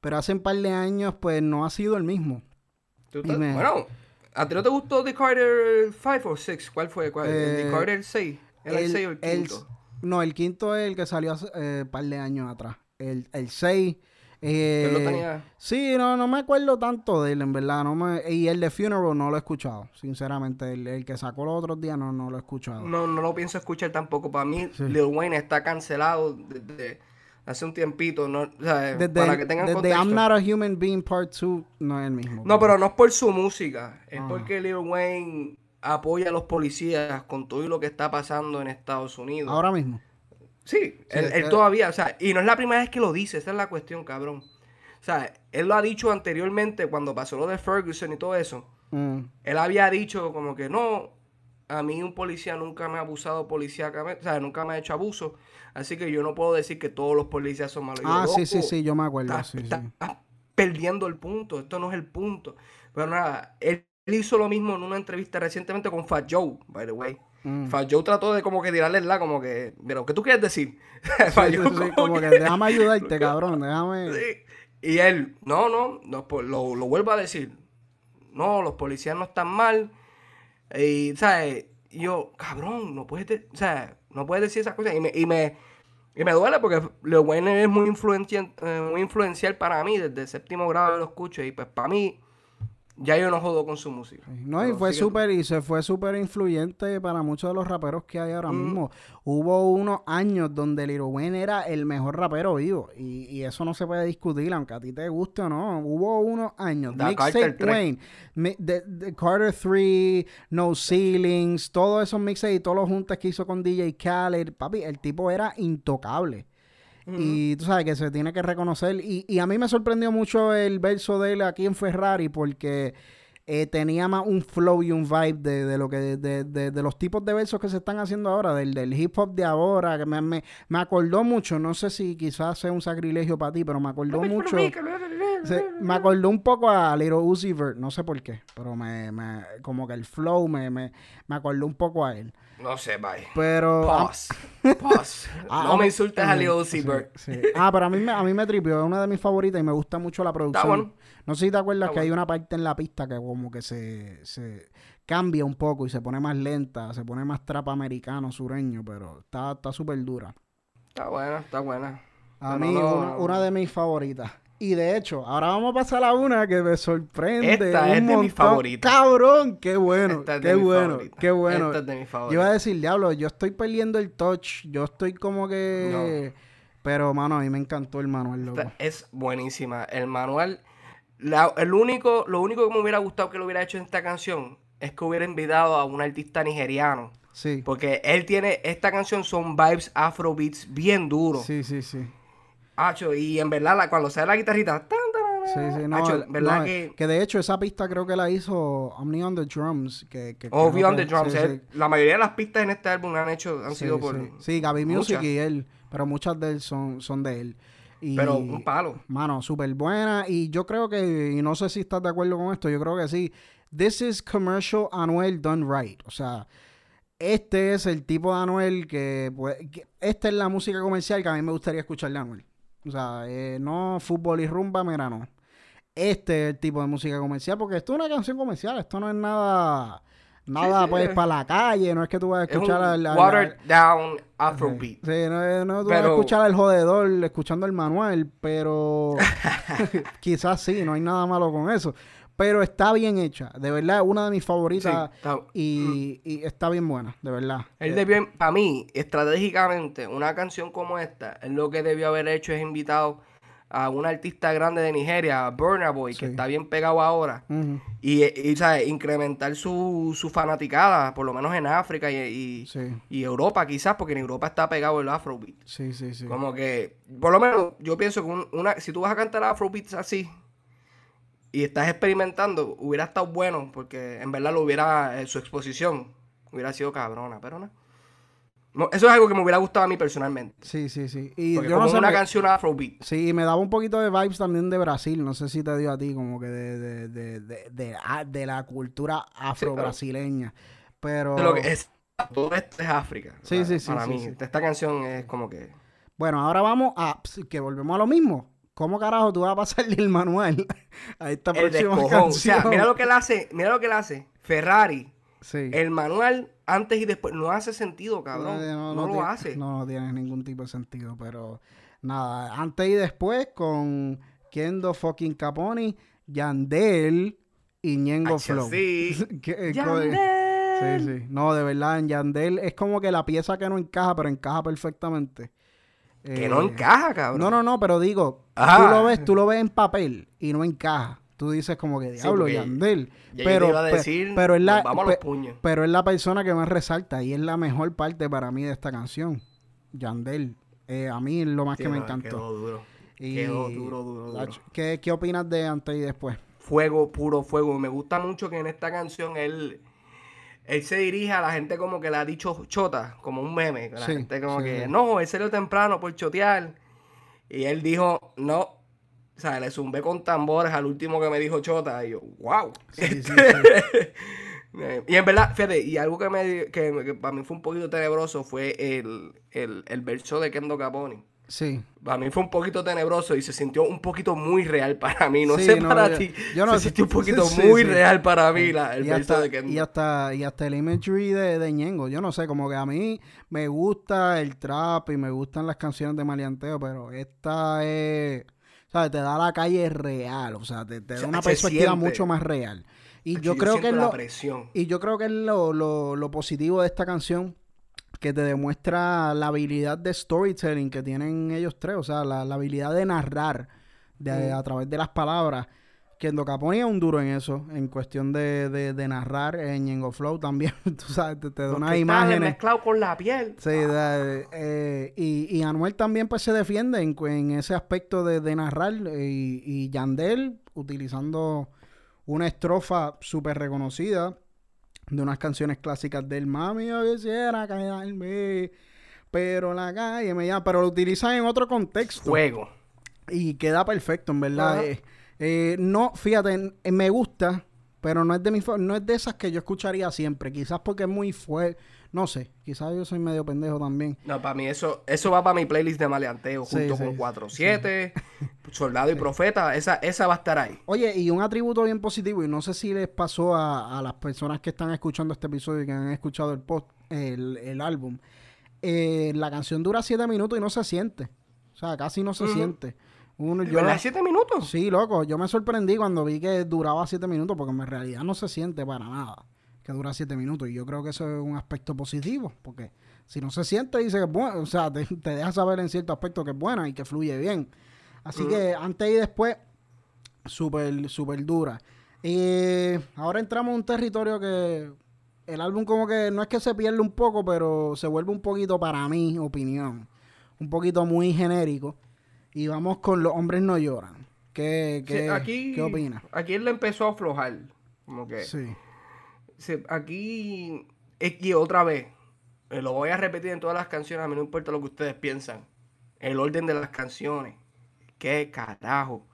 pero hace un par de años, pues, no ha sido el mismo. Bueno, ¿a ti no te gustó The Carter 5 o 6? ¿Cuál fue? ¿Cuál? ¿The eh, Carter 6? ¿El, el 6 o el quinto? no, el quinto es el que salió hace un eh, par de años atrás. El, el 6 eh, lo tenía? Sí, no, no me acuerdo tanto de él, en verdad. No me, y el de Funeral no lo he escuchado, sinceramente. El, que sacó los otros días no, no lo he escuchado. No, no lo pienso escuchar tampoco. Para mí, Lil Wayne está cancelado desde hace un tiempito. No, desde, para que tengan desde I'm Not a Human Being Part 2 no es el mismo. No, pero no es por su música. Es ah. porque Lil Wayne apoya a los policías con todo lo que está pasando en Estados Unidos. Ahora mismo. Sí, él, todavía, o sea, y no es la primera vez que lo dice, esa es la cuestión, cabrón. O sea, él lo ha dicho anteriormente cuando pasó lo de Ferguson y todo eso. Mm. Él había dicho como que no, a mí un policía nunca me ha abusado policíacamente, o sea, nunca me ha hecho abuso, así que yo no puedo decir que todos los policías son malos. Ah, sí, sí, sí, yo me acuerdo. Está, perdiendo el punto, esto no es el punto. Pero nada, él, hizo lo mismo en una entrevista recientemente con Fat Joe, by the way. Mm. Joe trató de como que tirarle la, como que, pero ¿qué tú quieres decir? [laughs] como, que, déjame ayudarte, cabrón, déjame. Y él, no, no, no pues, lo, lo vuelvo a decir. No, los policías no están mal. Y, ¿sabes? yo, cabrón, no puedes, o sea, no puedes decir esas cosas. Y me, y me, y me duele porque Leo Wayne es muy influencial, eh, muy influencial para mí. Desde el séptimo grado lo escucho. Y pues para mí, ya yo no jodo con su música. No, y fue súper, y se fue súper influyente para muchos de los raperos que hay ahora mismo. Hubo unos años donde Lil Wayne era el mejor rapero vivo. Y, eso no se puede discutir, aunque a ti te guste o no. Hubo unos años. Mixtape Wayne, the, Carter 3, No Ceilings, todos esos mixes y todos los juntas que hizo con DJ Khaled. Papi, el tipo era intocable. Y tú sabes que se tiene que reconocer. Y, y, a mí me sorprendió mucho el verso de él aquí en Ferrari porque eh, tenía más un flow y un vibe de, de lo que de, de, de, los tipos de versos que se están haciendo ahora, del, del hip hop de ahora, que me, me, me, acordó mucho, no sé si quizás sea un sacrilegio para ti, pero me acordó mucho. me acordó un poco a Little Uzi Vert, no sé por qué, pero me, me como que el flow me, me, me acordó un poco a él. No sé, bye. Pero. Pause. Pause. [laughs] Ah, no ah, me insultes a Leo sí, Seabird. sí. Ah, pero a mí, me, a mí me tripió, es una de mis favoritas y me gusta mucho la producción. bueno. No sé si te acuerdas Está que hay una parte en la pista que como que se, se cambia un poco y se pone más lenta, se pone más trap americano, sureño, pero está está súper dura. Está buena, está buena. A mí, no- una, una de mis favoritas. Y de hecho, ahora vamos a pasar a una que me sorprende. Esta un es de mis favoritas. Cabrón, qué bueno, Esta es de qué bueno, qué bueno. Esta es de mis Yo iba a decir, diablo, yo estoy perdiendo el touch. Yo estoy como que. Pero, mano, a mí me encantó el manual, loco. Esta es buenísima. El manual. La- el único, lo único que me hubiera gustado que lo hubiera hecho en esta canción es que hubiera invitado a un artista nigeriano. Sí. Porque él tiene. Esta canción son vibes afrobeats bien duros. Sí, sí, sí. Hacho, y en verdad, la- cuando sale la guitarrita. tan, Sí, sí, no, hacho, ¿verdad no, que.? que de hecho esa pista creo que la hizo Omni on the Drums. Que, que Oh, que- the Drums. sí, él- La mayoría de las pistas en este álbum han hecho, han sido por. sí. Gaby Music y él, pero muchas de él son, son de él. Y, Pero un palo. Mano, súper buena. Y yo creo que, y no sé si estás de acuerdo con esto, yo creo que sí. This is commercial Anuel done right. O sea, este es el tipo de Anuel que, pues, que- esta es la música comercial que a mí me gustaría escuchar de Anuel. O sea, eh, no fútbol y rumba, mira, no. Este es el tipo de música comercial, porque esto es una canción comercial, esto no es nada, nada sí, pues es- para la calle, no es que tú vas a escuchar al, watered down afrobeat. Sí, no, es- no tú vas a Pero- escuchar al jodedor escuchando el manual, pero [laughs] quizás sí, no hay nada malo con eso. Pero está bien hecha, de verdad, una de mis Sí, favoritas está- y, y está bien buena, de verdad. Él Eh, debió, para mí, estratégicamente, una canción como esta, él lo que debió haber hecho es invitado a un artista grande de Nigeria, Burna Boy, que está bien pegado ahora, y, y, ¿sabes? incrementar su, su fanaticada, por lo menos en África y, y, Sí, y Europa quizás, porque en Europa está pegado el Afrobeat. sí, sí, sí. Como que, por lo menos, yo pienso que un- una, si tú vas a cantar Afrobeats así y estás experimentando, hubiera estado bueno, porque en verdad lo hubiera, eh, su exposición hubiera sido cabrona, pero no. No, Eso es algo que me hubiera gustado a mí personalmente. Sí, sí, sí. Y Porque yo como no sé, una me- canción Afrobeat. Sí, me daba un poquito de vibes también de Brasil. No sé si te dio a ti, como que de, de, de, de, de- de la cultura afro-brasileña. Pero, Lo que es, todo esto es África. Sí, para, sí, sí, Para sí, mí, sí. esta canción es como que... bueno, ahora vamos a que volvemos a lo mismo. ¿Cómo carajo tú vas a pasarle el manual [laughs] a esta El próxima descojón. O sea, canción? mira lo que él hace, mira lo que él hace. Ferrari, Sí. el manual antes y después, no hace sentido, cabrón. No, lo hace. No, no tiene ningún tipo de sentido, pero nada, antes y después con Kendo fucking Caponi, Yandel y Ñengo Flow. sí. [laughs] Que- Yandel. Sí, sí. No, de verdad, en Yandel es como que la pieza que no encaja, pero encaja perfectamente. Que Eh, no encaja, cabrón. No, no, no, pero digo, Ajá. tú lo ves, tú lo ves en papel y no encaja. Tú dices como que diablo, Yandel. Ya pero, iba a decir, pero es la, vamos a los puños. pero es la persona que más resalta y es la mejor parte para mí de esta canción. Yandel. Eh, a mí es lo más Sí, que me encantó. Quedó duro. Y- Quedó duro, duro, duro. Ach- ¿Qué, ¿Qué opinas de antes y después? Fuego, puro fuego. Me gusta mucho que en esta canción él, él se dirige a la gente como que le ha dicho chota, como un meme. La Sí, gente como sí, que, no, él salió temprano por chotear. Y él dijo, no. O sea, le zumbé con tambores al último que me dijo chota. Y yo, wow. Sí, sí, sí. [laughs] Eh, Y en verdad, fíjate, y algo que, me, que, que para mí fue un poquito tenebroso fue el, el, el verso de Kendo Caponi. Sí. Para mí fue un poquito tenebroso y se sintió un poquito muy real para mí. No Sí, sé no, para ti. yo no se sintió un poquito Sí, muy sí. real para mí la, el y, verso hasta, de Kendo. y hasta y hasta el imagery de, de Ñengo. Yo no sé, como que a mí me gusta el trap y me gustan las canciones de maleanteo, pero esta es, ¿sabes? Te da la calle real, o sea, te, te da sea, una se perspectiva siente. mucho más real. Y yo creo que es lo, y yo creo que es lo, lo, lo positivo de esta canción, que te demuestra la habilidad de storytelling que tienen ellos tres, o sea, la, la habilidad de narrar de, Mm. a través de las palabras. Kendo Caponi es un duro en eso, en cuestión de, de, de narrar, en Ñengo Flow también, [laughs] tú sabes, te, te da unas imágenes. mezclados con la piel. Sí, da- eh, y, y Anuel también pues se defiende en, en ese aspecto de, de narrar y, y Yandel utilizando una estrofa súper reconocida de unas canciones clásicas del Mami, yo quisiera callarme, pero la calle me llama, pero lo utilizan en otro contexto. Juego. Y queda perfecto, en verdad. Ajá. Eh, eh, no, fíjate, eh, me gusta, pero no es de mi no es de esas que yo escucharía siempre. Quizás porque es muy fuerte. No sé, quizás yo soy medio pendejo también. No, para mí eso, eso va para mi playlist de maleanteo, Sí, junto sí, con sí. 4-7, [laughs] Soldado y Profeta, esa, esa va a estar ahí. Oye, y un atributo bien positivo, y no sé si les pasó a, a las personas que están escuchando este episodio y que han escuchado el post, el, el álbum. Eh, la canción dura siete minutos y no se siente. O sea, casi no se siente. Uno, yo ¿Verdad? ¿Siete minutos? Sí, loco, yo me sorprendí cuando vi que duraba siete minutos, porque en realidad no se siente para nada que dura siete minutos. Y yo creo que eso es un aspecto positivo, porque si no se siente, dice que es bueno, o sea, te, te deja saber en cierto aspecto que es buena y que fluye bien. Así que antes y después, súper, súper dura. Y ahora entramos a un territorio que el álbum como que no es que se pierde un poco, pero se vuelve un poquito, para mi opinión, un poquito muy genérico. Y vamos con Los Hombres No Lloran. ¿Qué, Sí, qué, aquí, ¿qué opinas? Aquí él le empezó a aflojar. Como que. Sí. Aquí. Es que otra vez. eh, Lo voy a repetir en todas las canciones. A mí no importa lo que ustedes piensan. El orden de las canciones. ¿Qué carajo?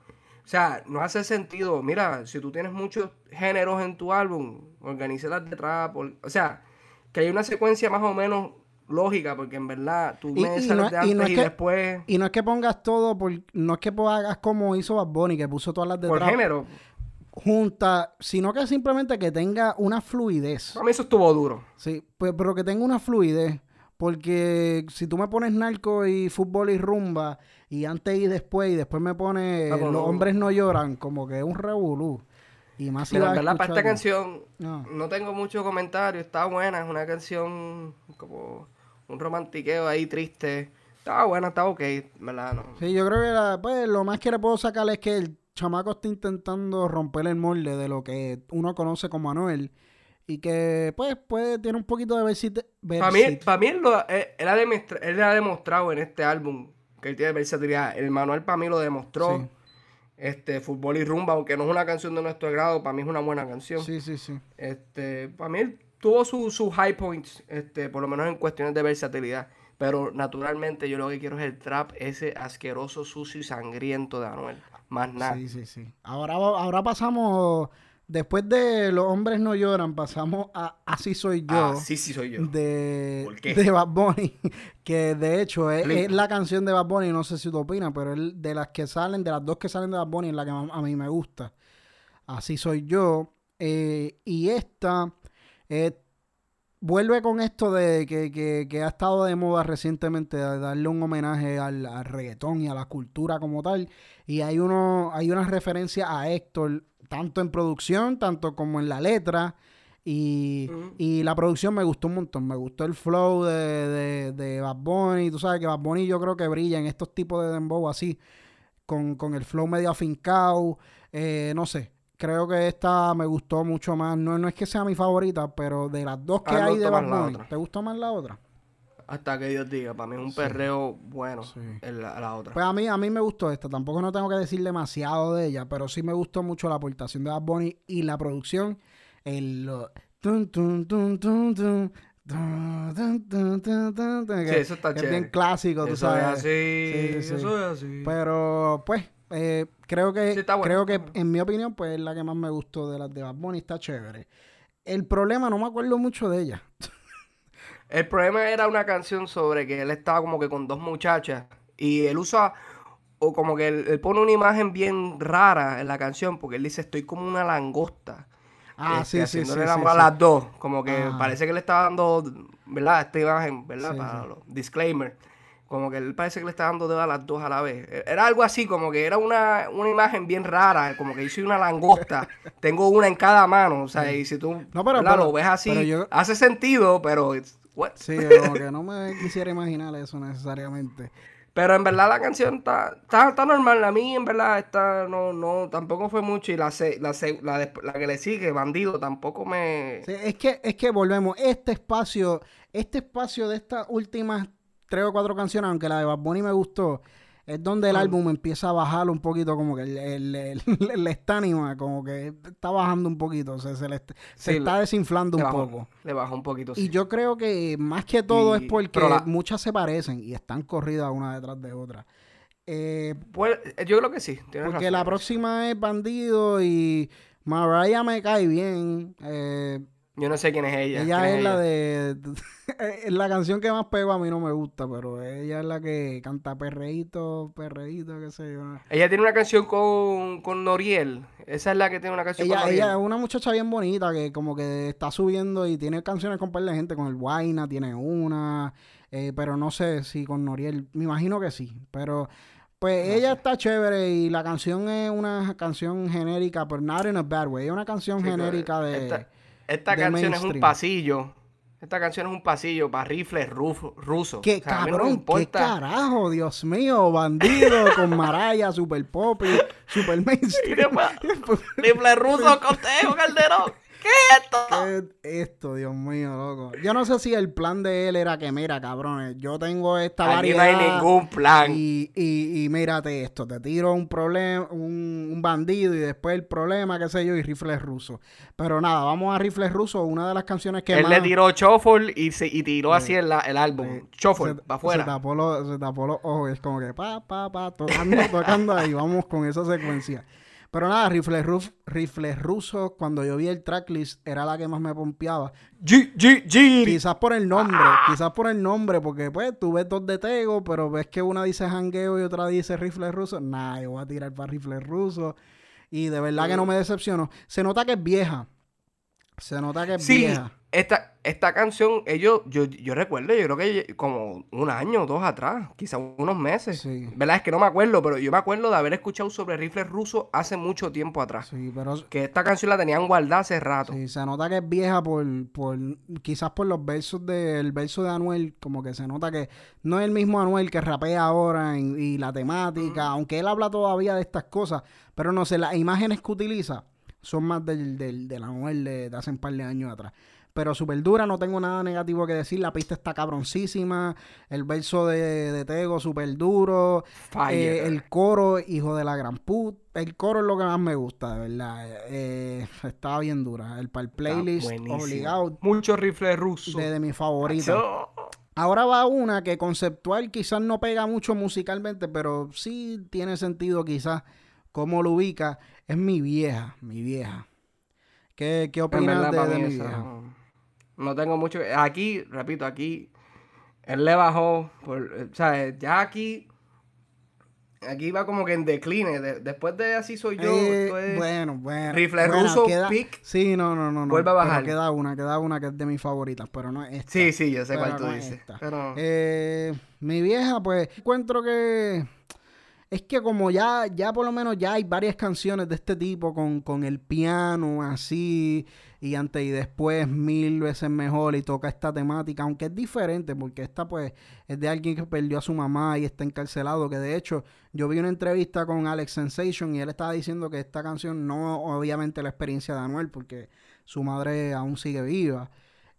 O sea, no hace sentido. Mira, si tú tienes muchos géneros en tu álbum, organízalas de trap. O sea, que hay una secuencia más o menos lógica, porque en verdad tú Y- me y sales no- de antes y, no es que- después. Y no es que pongas todo, por, no es que hagas como hizo Bad Bunny, que puso todas las de Por trap género. juntas, sino que simplemente que tenga una fluidez. Para mí eso estuvo duro. Sí, pues, pero que tenga una fluidez. Porque si tú me pones narco y fútbol y rumba, y antes y después, y después me pones Ah, pues Los hombres no lloran, como que es un revolú. Y más Pero en verdad, para esta canción, No. no tengo mucho comentario. Está buena, es una canción como un romantiqueo ahí triste. Está buena, está ok, ¿verdad? No. Sí, yo creo que la- pues, lo más que le puedo sacar es que el chamaco está intentando romper el molde de lo que uno conoce como Anuel. Y que, pues, puede, tiene un poquito de versit- Para mí, para mí él, lo- él- él ha demostra- él ha demostrado en este álbum que él tiene versatilidad. El manual para mí lo demostró. Sí. Este, Fútbol y Rumba, aunque no es una canción de nuestro grado, para mí es una buena canción. Sí, sí, sí. Este, para mí él tuvo sus su high points, este, por lo menos en cuestiones de versatilidad. Pero naturalmente yo lo que quiero es el trap, ese asqueroso, sucio y sangriento de Anuel. Más nada. Sí, sí, sí. Ahora, ahora pasamos, después de Los hombres no lloran, pasamos a Así soy yo. Ah, sí, soy yo. De, ¿Por qué? de Bad Bunny, [laughs] que de hecho es, la canción de Bad Bunny, no sé si tú opinas, pero es de las que salen, de las dos que salen de Bad Bunny, es la que a, a mí me gusta. Así soy yo. Eh, y esta eh, vuelve con esto de que, que- que ha estado de moda recientemente, de darle un homenaje al, al reggaetón y a la cultura como tal. Y hay, uno, hay una referencia a Héctor, tanto en producción, tanto como en la letra. Y, y la producción me gustó un montón. Me gustó el flow de, de, de Bad Bunny. Tú sabes que Bad Bunny yo creo que brilla en estos tipos de dembow así. Con, con el flow medio afincado. Eh, no sé creo que esta me gustó mucho más. No, no es que sea mi favorita, pero de las dos que hay de Bad Bunny, ¿te gustó más la otra? Hasta que Dios diga, para mí es un sí. perreo bueno sí. en la, otra. Pues a mí, a mí me gustó esta, tampoco no tengo que decir demasiado de ella, pero sí me gustó mucho la aportación de Bad Bunny y la producción. El, tun, tun, tun, Sí, eso está es chévere. bien clásico, tú eso sabes. Es así, sí, sí, eso es así. Pero, pues, eh, creo que, Sí, está bueno, creo está que, bueno. en mi opinión, pues es la que más me gustó de las de Bad Bunny. Está chévere. El problema, no me acuerdo mucho de ella. El problema era una canción sobre que él estaba como que con dos muchachas y él usa, o como que él, él pone una imagen bien rara en la canción porque él dice estoy como una langosta. Ah, este, sí, sí, sí. sí, a las dos. Como que Ah. parece que le está dando, ¿verdad? Esta imagen, ¿verdad? Sí, Para sí. los disclaimer. Como que él parece que le está dando dedo a las dos a la vez. E- Era algo así, como que era una, una imagen bien rara. Como que yo soy una langosta. [laughs] Tengo una en cada mano. O sea, y si tú No, pero- pero- lo ves así, pero yo- hace sentido, pero... it's- what? Sí, como que no me quisiera imaginar eso necesariamente. Pero en verdad la canción está, está, está normal. A mí en verdad está, no, no, tampoco fue mucho. Y la, se- la, se- la, la que le sigue, Bandido, tampoco me... Sí, es que, es que volvemos. Este espacio, este espacio de estas últimas tres o cuatro canciones, aunque la de Bad Bunny me gustó, es donde el Mm. álbum empieza a bajar un poquito, como que el, el, el, [laughs] el estánima, como que está bajando un poquito, se, se, le se Sí, está desinflando un bajó, poco. le bajó un poquito. Y sí. yo creo que más que todo Y- es porque la- muchas se parecen y están corridas una detrás de otra. Eh, Pues, yo creo que sí. tienes porque razón. la próxima es Bandido y Mariah me cae bien. Eh, Yo no sé quién es ella. ella ¿Quién es la de... es [laughs] la canción que más pego a mí no me gusta, pero ella es la que canta perreíto, perreíto, qué sé yo. Ella tiene una canción con, con Noriel. Esa es la que tiene una canción Ella, con ella es Noriel. una muchacha bien bonita que como que está subiendo y tiene canciones con par de gente, con el Guayna tiene una, eh, pero no sé si con Noriel, me imagino que sí, pero pues ella está chévere y la canción es una canción genérica, pero not in a bad way, es una canción Sí, genérica de... Esta, esta canción es un pasillo. Esta canción es un pasillo para rifles rusos. ¿Qué O sea, no cabrón? ¿Qué carajo? Dios mío, bandido [laughs] con Maraya, super pop super mainstream. [laughs] rifles rusos [laughs] con Teo Calderón. ¿Qué es esto? ¿Qué es esto, Dios mío, loco? Yo no sé si el plan de él era que, mira, cabrones, yo tengo esta Aquí no hay ningún plan. Y, y, y mírate esto, te tiro un problema, un, un bandido y después el problema, qué sé yo, y rifles rusos. Pero nada, vamos a rifles rusos, una de las canciones que Él más... le tiró Shuffle y, se, y tiró así el, el álbum. eh, Shuffle, se, para se afuera. tapó los, se tapó los ojos, es como que pa, pa, pa, tocando, tocando ahí, vamos con esa secuencia. Pero nada, rifles, ruf- rifles rusos, cuando yo vi el tracklist, era la que más me pompeaba. G, G, G. Quizás por el nombre, quizás por el nombre, porque pues tú ves dos de Tego, pero ves que una dice jangueo y otra dice rifles rusos. Nah, yo voy a tirar para rifles rusos. Y de verdad que no me decepcionó. Se nota que es vieja. Se nota que es Sí, vieja. Esta, esta canción, ellos, yo, yo recuerdo, yo creo que como un año o dos atrás, quizás unos meses. Sí. ¿Verdad? Es que no me acuerdo, pero yo me acuerdo de haber escuchado sobre rifles rusos hace mucho tiempo atrás. Sí, pero Que esta canción la tenían guardada hace rato. sí, se nota que es vieja por, por quizás por los versos del verso de Anuel, como que se nota que no es el mismo Anuel que rapea ahora en- y la temática, aunque él habla todavía de estas cosas, pero no sé, las imágenes que utiliza son más del, del, del Anuel de, de hace un par de años atrás. Pero súper dura, no tengo nada negativo que decir. La pista está cabroncísima. El verso de, de Tego, súper duro. Fire. Eh, el coro, hijo de la gran puta. El coro es lo que más me gusta, de verdad. Eh, estaba bien dura. El para el Está playlist, obligado, Muchos rifles rusos. de, favoritas. Yo- Ahora va una que conceptual quizás no pega mucho musicalmente, pero sí tiene sentido quizás cómo lo ubica. Es mi vieja, mi vieja. ¿Qué, qué opinas de, mi vieja? no- No tengo mucho. Aquí, repito, aquí. Él le bajó. Por, o sea, ya aquí. Aquí va como que en decline. de- después de así soy yo. Eh, es- bueno, bueno. Rifle Bueno, ruso, queda- pick. Sí, no, no, no. no. Vuelve a pero bajar. queda una, queda una que es de mis favoritas, pero no es esta. Sí, sí, yo sé Pero cuál tú no es dices. esta. Pero, Eh, mi vieja, pues, encuentro que es que como ya, ya por lo menos ya hay varias canciones de este tipo con, con el piano así y antes y después mil veces mejor y toca esta temática, aunque es diferente porque esta pues es de alguien que perdió a su mamá y está encarcelado, que de hecho yo vi una entrevista con Alex Sensation y él estaba diciendo que esta canción no obviamente la experiencia de Anuel porque su madre aún sigue viva.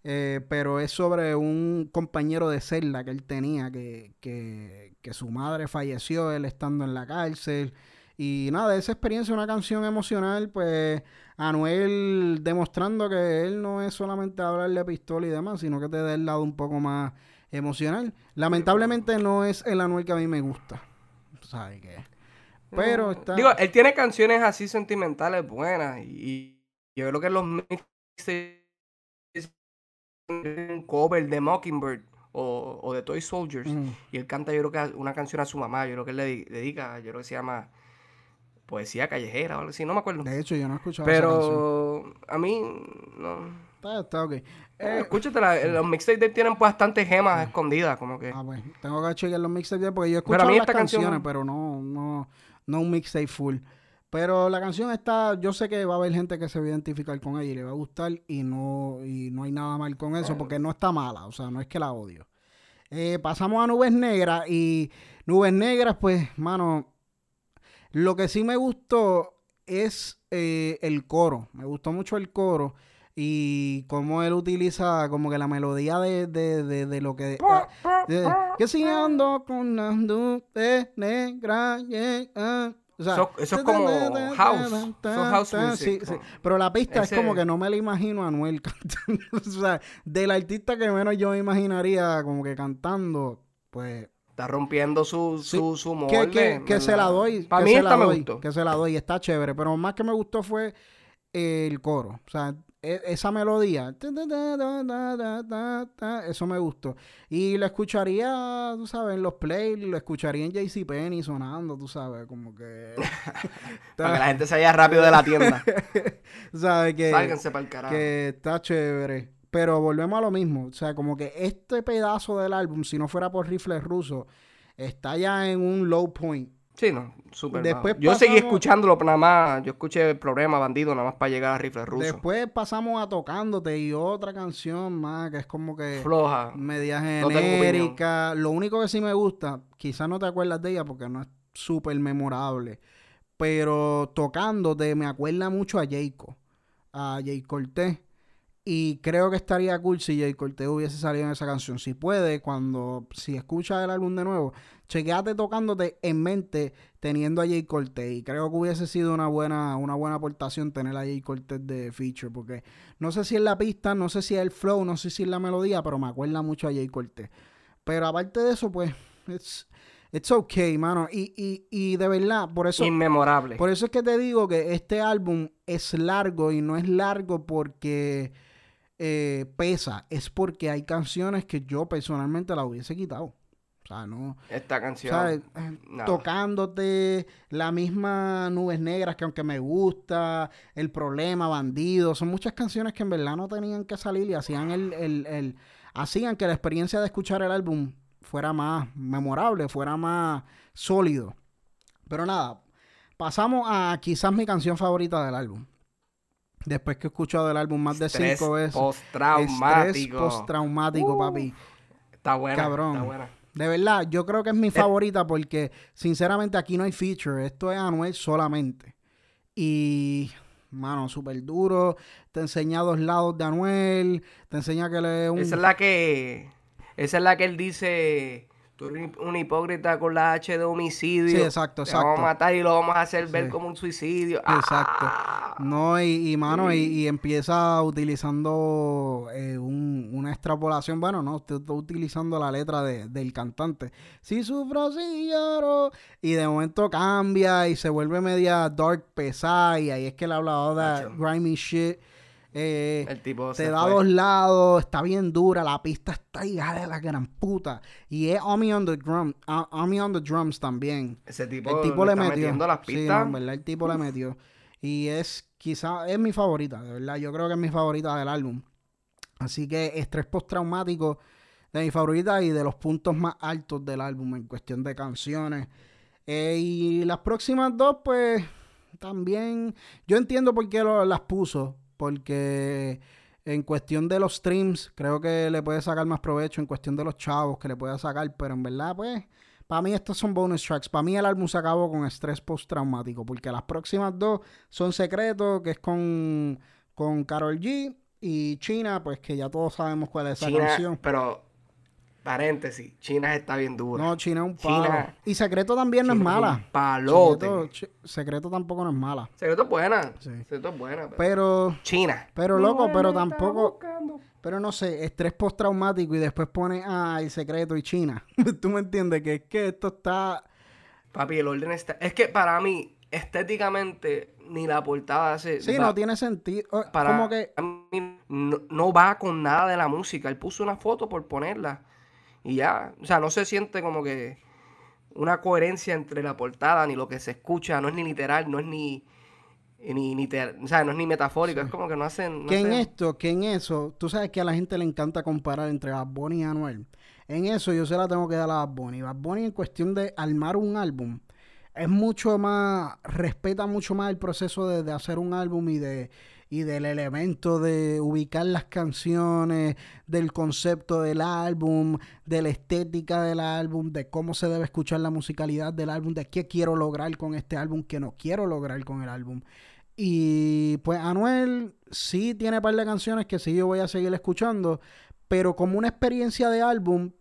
Eh, pero es sobre un compañero de celda que él tenía, que, que, que su madre falleció, él estando en la cárcel. Y nada, esa experiencia, una canción emocional, pues Anuel demostrando que él no es solamente hablar de pistola y demás, sino que te da el lado un poco más emocional. Lamentablemente no es el Anuel que a mí me gusta. ¿Sabes qué? Pero está... Digo, él tiene canciones así sentimentales buenas. Y, y yo creo que los mixtapes. Un cover de Mockingbird o, o de Toy Soldiers. Mm. Y él canta, yo creo que una canción a su mamá. Yo creo que él le di- dedica, yo creo que se llama Poesía Callejera o algo así, no me acuerdo. De hecho, yo no he escuchado esa canción. Pero a mí, no. Está, está ok. Eh, Eh, escúchatela, los mixtapes de tienen bastantes gemas escondidas, como que. Ah, pues, tengo que chequear los mixtapes porque yo he escuchado las canción- canciones, pero no, no, no un mixtape full. Pero la canción está, yo sé que va a haber gente que se va a identificar con ella y le va a gustar y no, y no hay nada mal con eso porque no está mala, o sea, no es que la odio. Eh, pasamos a Nubes Negras y Nubes Negras, pues, mano, lo que sí me gustó es eh, el coro. Me gustó mucho el coro. y cómo él utiliza como que la melodía de, de, de, de lo que... de- que si ando con una nube negra, yeah, ah. O sea, Eso- eso es como house, es house music, Sí, sí. ¿no? Pero la pista Ese- es como que no me la imagino a Anuel [laughs] cantando. o sea, del artista que menos yo me imaginaría como que cantando, pues Está rompiendo su, Sí, su, su molde. que, que, que se la doy. Para mí se esta la me doy, gustó. Que se la doy, está chévere. Pero más que me gustó fue el coro. O sea, e, esa melodía, eso me gustó. Y lo escucharía, tú sabes, en los play, lo escucharía en JCPenney sonando, tú sabes, como que... [laughs] Para que la gente se vaya rápido de la tienda. [laughs] ¿Sabes que, Sálganse para el carajo. Que está chévere. Pero volvemos a lo mismo. O sea, como que este pedazo del álbum, si no fuera por Rifles Ruso, está ya en un low point Sí, no, súper Después. Yo seguí escuchándolo nada más. Yo escuché el problema bandido nada más para llegar a rifle ruso. Después pasamos a Tocándote y otra canción más que es como que Floja. media No genérica. Lo único que sí me gusta, quizás no te acuerdas de ella porque no es súper memorable, pero Tocándote me acuerda mucho a Jayco, a Jay Cortés. Y creo que estaría cool si Jay Cortés hubiese salido en esa canción. Si puede, cuando, si escuchas el álbum de nuevo, chequeate tocándote en mente teniendo a Jay Cortés. Y creo que hubiese sido una buena, una buena aportación tener a Jay Cortés de feature. Porque no sé si es la pista, no sé si es el flow, no sé si es la melodía, pero me acuerda mucho a Jay Cortés. Pero aparte de eso, pues, it's, it's okay, mano. Y, y, y de verdad, por eso. Inmemorable. Por eso es que te digo que este álbum es largo y no es largo porque eh, pesa, es porque hay canciones que yo personalmente la hubiese quitado. O sea, no. Esta canción. ¿sabes? Eh. Tocándote la misma Nubes Negras que aunque me gusta, El Problema, Bandido, son muchas canciones que en verdad no tenían que salir y hacían el, el, el- hacían que la experiencia de escuchar el álbum fuera más memorable, fuera más sólido. Pero nada, pasamos a quizás mi canción favorita del álbum. Después que he escuchado el álbum más de Estrés cinco veces. Postraumático. postraumático, Uh, papi. Está buena. Cabrón. Está buena. De verdad, yo creo que es mi favorita porque sinceramente aquí no hay feature. Esto es Anuel solamente. Y, mano, súper duro. Te enseña dos lados de Anuel. Te enseña que le es un... Esa es la que. Esa es la que él dice. Tú eres un hipócrita con la H de homicidio. Sí, exacto, Te vamos exacto. a matar y lo vamos a hacer ver Sí. como un suicidio. Exacto. Ah. No, y, y mano, y, y empieza utilizando eh, un- una extrapolación. Bueno, no, estoy, estoy utilizando la letra de- del cantante. Si sufro, si lloro. Y de momento cambia y se vuelve media dark, pesada. Y ahí es que él hablaba de grimy shit. Eh, El tipo te se da fue. dos lados, está bien dura, la pista está hija de la gran puta. Y es Omi on the drum, ah, Omi on the drums también. Ese tipo, El tipo le, está metió. metiendo las Sí, no, pistas. en verdad, el tipo le metió. Y es quizá, es mi favorita, de verdad. Yo creo que es mi favorita del álbum. Así que estrés postraumático de mi favorita y de los puntos más altos del álbum en cuestión de canciones. Eh, y las próximas dos, pues, también. Yo entiendo por qué lo- las puso. Porque en cuestión de los streams, creo que le puede sacar más provecho. En cuestión de los chavos que le puede sacar. Pero en verdad, pues, para mí estos son bonus tracks. Para mí el álbum se acabó con estrés postraumático. Porque las próximas dos son secretos, que es con, con Carol G. Y China, pues que ya todos sabemos cuál es esa China, canción. pero, paréntesis, China está bien dura. No, China es un China- palo. Y Secreto también no es mala. un palote. Secreto, Secreto tampoco no es mala. Secreto es buena. Sí. Secreto es buena. Pero... Pero, China. pero loco, pero tampoco, pero no sé, estrés postraumático y después pone, ah, el secreto y China. [laughs] Tú me entiendes que es que esto está, Papi, el orden está. Es que para mí, estéticamente, ni la portada hace. sí, va- no tiene sentido. Para Como que, a mí no, no va con nada de la música. Él puso una foto por ponerla. Y ya. O sea, no se siente como que una coherencia entre la portada ni lo que se escucha. No es ni literal, no es ni. Ni, ni te- o sea, no es ni metafórico, es como que no hacen. no que en esto, que en eso, tú sabes que a la gente le encanta comparar entre Bad Bunny y Anuel. En eso yo se la tengo que dar a Bad Bunny. Bad Bunny en cuestión de armar un álbum es mucho más, respeta mucho más el proceso de, de hacer un álbum y de y del elemento de ubicar las canciones, del concepto del álbum, de la estética del álbum, de cómo se debe escuchar la musicalidad del álbum, de qué quiero lograr con este álbum, qué no quiero lograr con el álbum. Y pues Anuel sí tiene un par de canciones que sí yo voy a seguir escuchando, pero como una experiencia de álbum,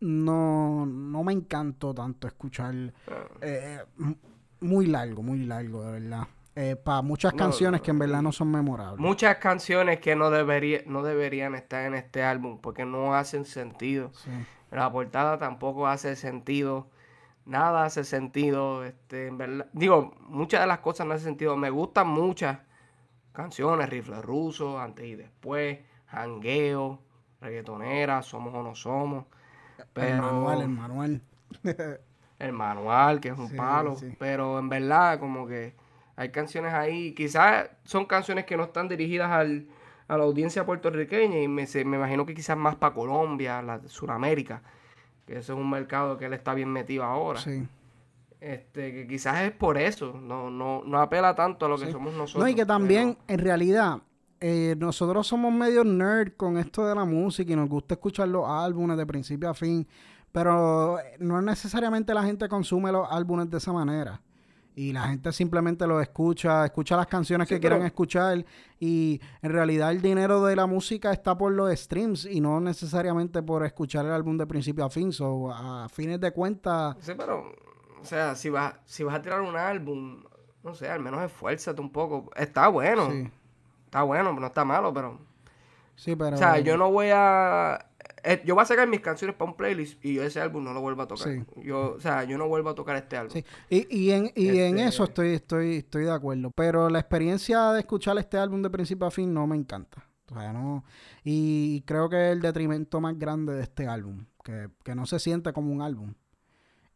no, no me encantó tanto escuchar Ah. eh, m- muy largo, muy largo, de verdad. Eh, para muchas No, canciones no, que en verdad no son memorables. Muchas canciones que no, debería, no deberían estar en este álbum porque no hacen sentido. Sí. La portada tampoco hace sentido. Nada hace sentido. Este, en verdad. Digo, muchas de las cosas no hacen sentido. Me gustan muchas canciones. Rifle ruso, antes y después. Jangueo, reggaetonera, somos o no somos. Pero El manual, el manual. el manual, que es un Sí, palo. sí. Pero en verdad, como que hay canciones ahí. Quizás son canciones que no están dirigidas al, a la audiencia puertorriqueña. Y me, se- me imagino que quizás más para Colombia, la, Sudamérica. Que ese es un mercado que él está bien metido ahora. Sí. Este, que quizás es por eso. No, no, no apela tanto a lo que Sí. somos nosotros. No, y que pero- también, en realidad, eh, nosotros somos medio nerd con esto de la música y nos gusta escuchar los álbumes de principio a fin, pero eh, no necesariamente la gente consume los álbumes de esa manera. Y la gente simplemente los escucha, escucha las canciones Sí, que quieran pero- escuchar y en realidad el dinero de la música está por los streams y no necesariamente por escuchar el álbum de principio a fin. So, a fines de cuentas, Sí, pero, o sea, si vas, si vas a tirar un álbum, no sé, al menos esfuérzate un poco. Está bueno, sí, está bueno, no está malo, pero... sí, pero... O sea, yo no voy a... eh, yo voy a sacar mis canciones para un playlist y yo ese álbum no lo vuelvo a tocar. Sí. Yo, o sea, yo no vuelvo a tocar este álbum. Sí, y, y en, y en Este- eso estoy, estoy, estoy de acuerdo. Pero la experiencia de escuchar este álbum de principio a fin no me encanta. O sea, no. Y creo que es el detrimento más grande de este álbum. Que, que no se siente como un álbum.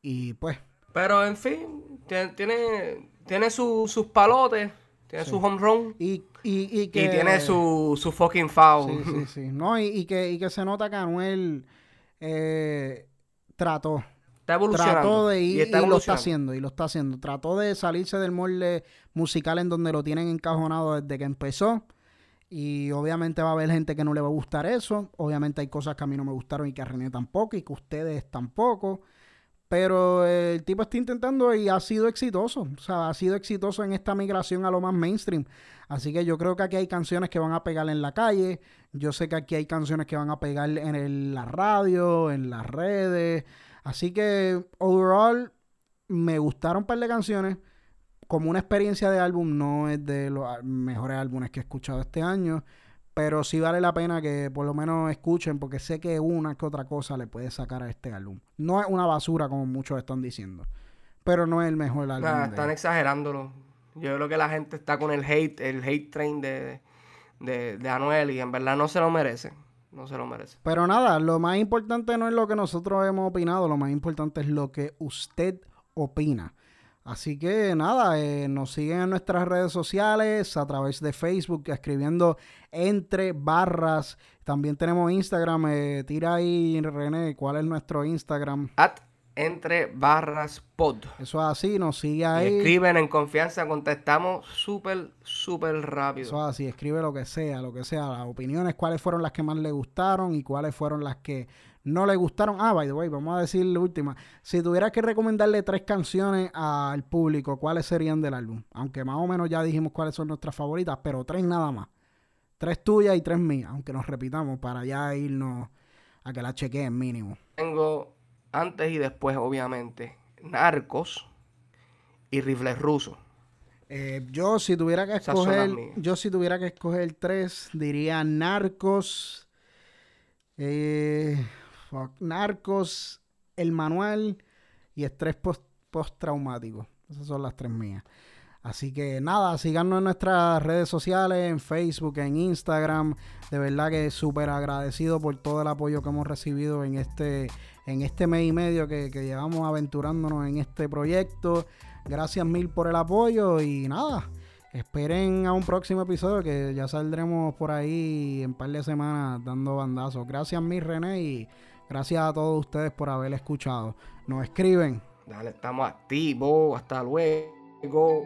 Y pues, Pero, en fin, tiene, tiene, tiene su- sus palotes, tiene Sí. su home run y, y, y que. y tiene su, su fucking foul. Sí, sí, sí. [laughs] No, y, y que, y que se nota que Anuel eh, trató. Está evolucionando. Trató de ir y y, está lo está haciendo, y lo está haciendo. Trató de salirse del molde musical en donde lo tienen encajonado desde que empezó. Y obviamente va a haber gente que no le va a gustar eso. Obviamente hay cosas que a mí no me gustaron y que a René tampoco y que ustedes tampoco. Pero el tipo está intentando y ha sido exitoso. O sea, ha sido exitoso en esta migración a lo más mainstream. Así que yo creo que aquí hay canciones que van a pegar en la calle. Yo sé que aquí hay canciones que van a pegar en la radio, en las redes. Así que, overall, me gustaron un par de canciones. Como una experiencia de álbum, no es de los mejores álbumes que he escuchado este año. Pero sí vale la pena que por lo menos escuchen, porque sé que una que otra cosa le puede sacar a este álbum. No es una basura, como muchos están diciendo. Pero no es el mejor álbum. Nah, están exagerándolo. Yo creo que la gente está con el hate, el hate train de, de, de Anuel y en verdad no se lo merece. No se lo merece. Pero nada, lo más importante no es lo que nosotros hemos opinado, lo más importante es lo que usted opina. Así que nada, eh, nos siguen en nuestras redes sociales, a través de Facebook, escribiendo entre barras. También tenemos Instagram, eh, tira ahí René, ¿cuál es nuestro Instagram? At entre barras pod. Eso es así, nos sigue Y ahí. escriben en confianza, contestamos súper, súper rápido. Eso es así, escribe lo que sea, lo que sea, las opiniones, cuáles fueron las que más le gustaron y cuáles fueron las que no le gustaron. Ah, by the way, vamos a decir la última. Si tuvieras que recomendarle tres canciones al público, ¿cuáles serían del álbum? Aunque más o menos ya dijimos cuáles son nuestras favoritas, pero tres nada más. Tres tuyas y tres mías, aunque nos repitamos para ya irnos a que la chequeen mínimo. Tengo antes y después, obviamente, Narcos y Rifles Rusos. Eh, yo si tuviera que escoger, yo si tuviera que escoger tres, diría Narcos, eh, fuck, Narcos, El Manual y Estrés post- Postraumático. Esas son las tres mías. Así que nada, síganos en nuestras redes sociales, en Facebook, en Instagram. De verdad que súper agradecido por todo el apoyo que hemos recibido en este, en este mes y medio que, que llevamos aventurándonos en este proyecto. Gracias mil por el apoyo y nada. Esperen a un próximo episodio que ya saldremos por ahí en un par de semanas dando bandazos. Gracias mil René gracias a todos ustedes por haber escuchado. Nos escriben. Dale, estamos activos. Hasta luego.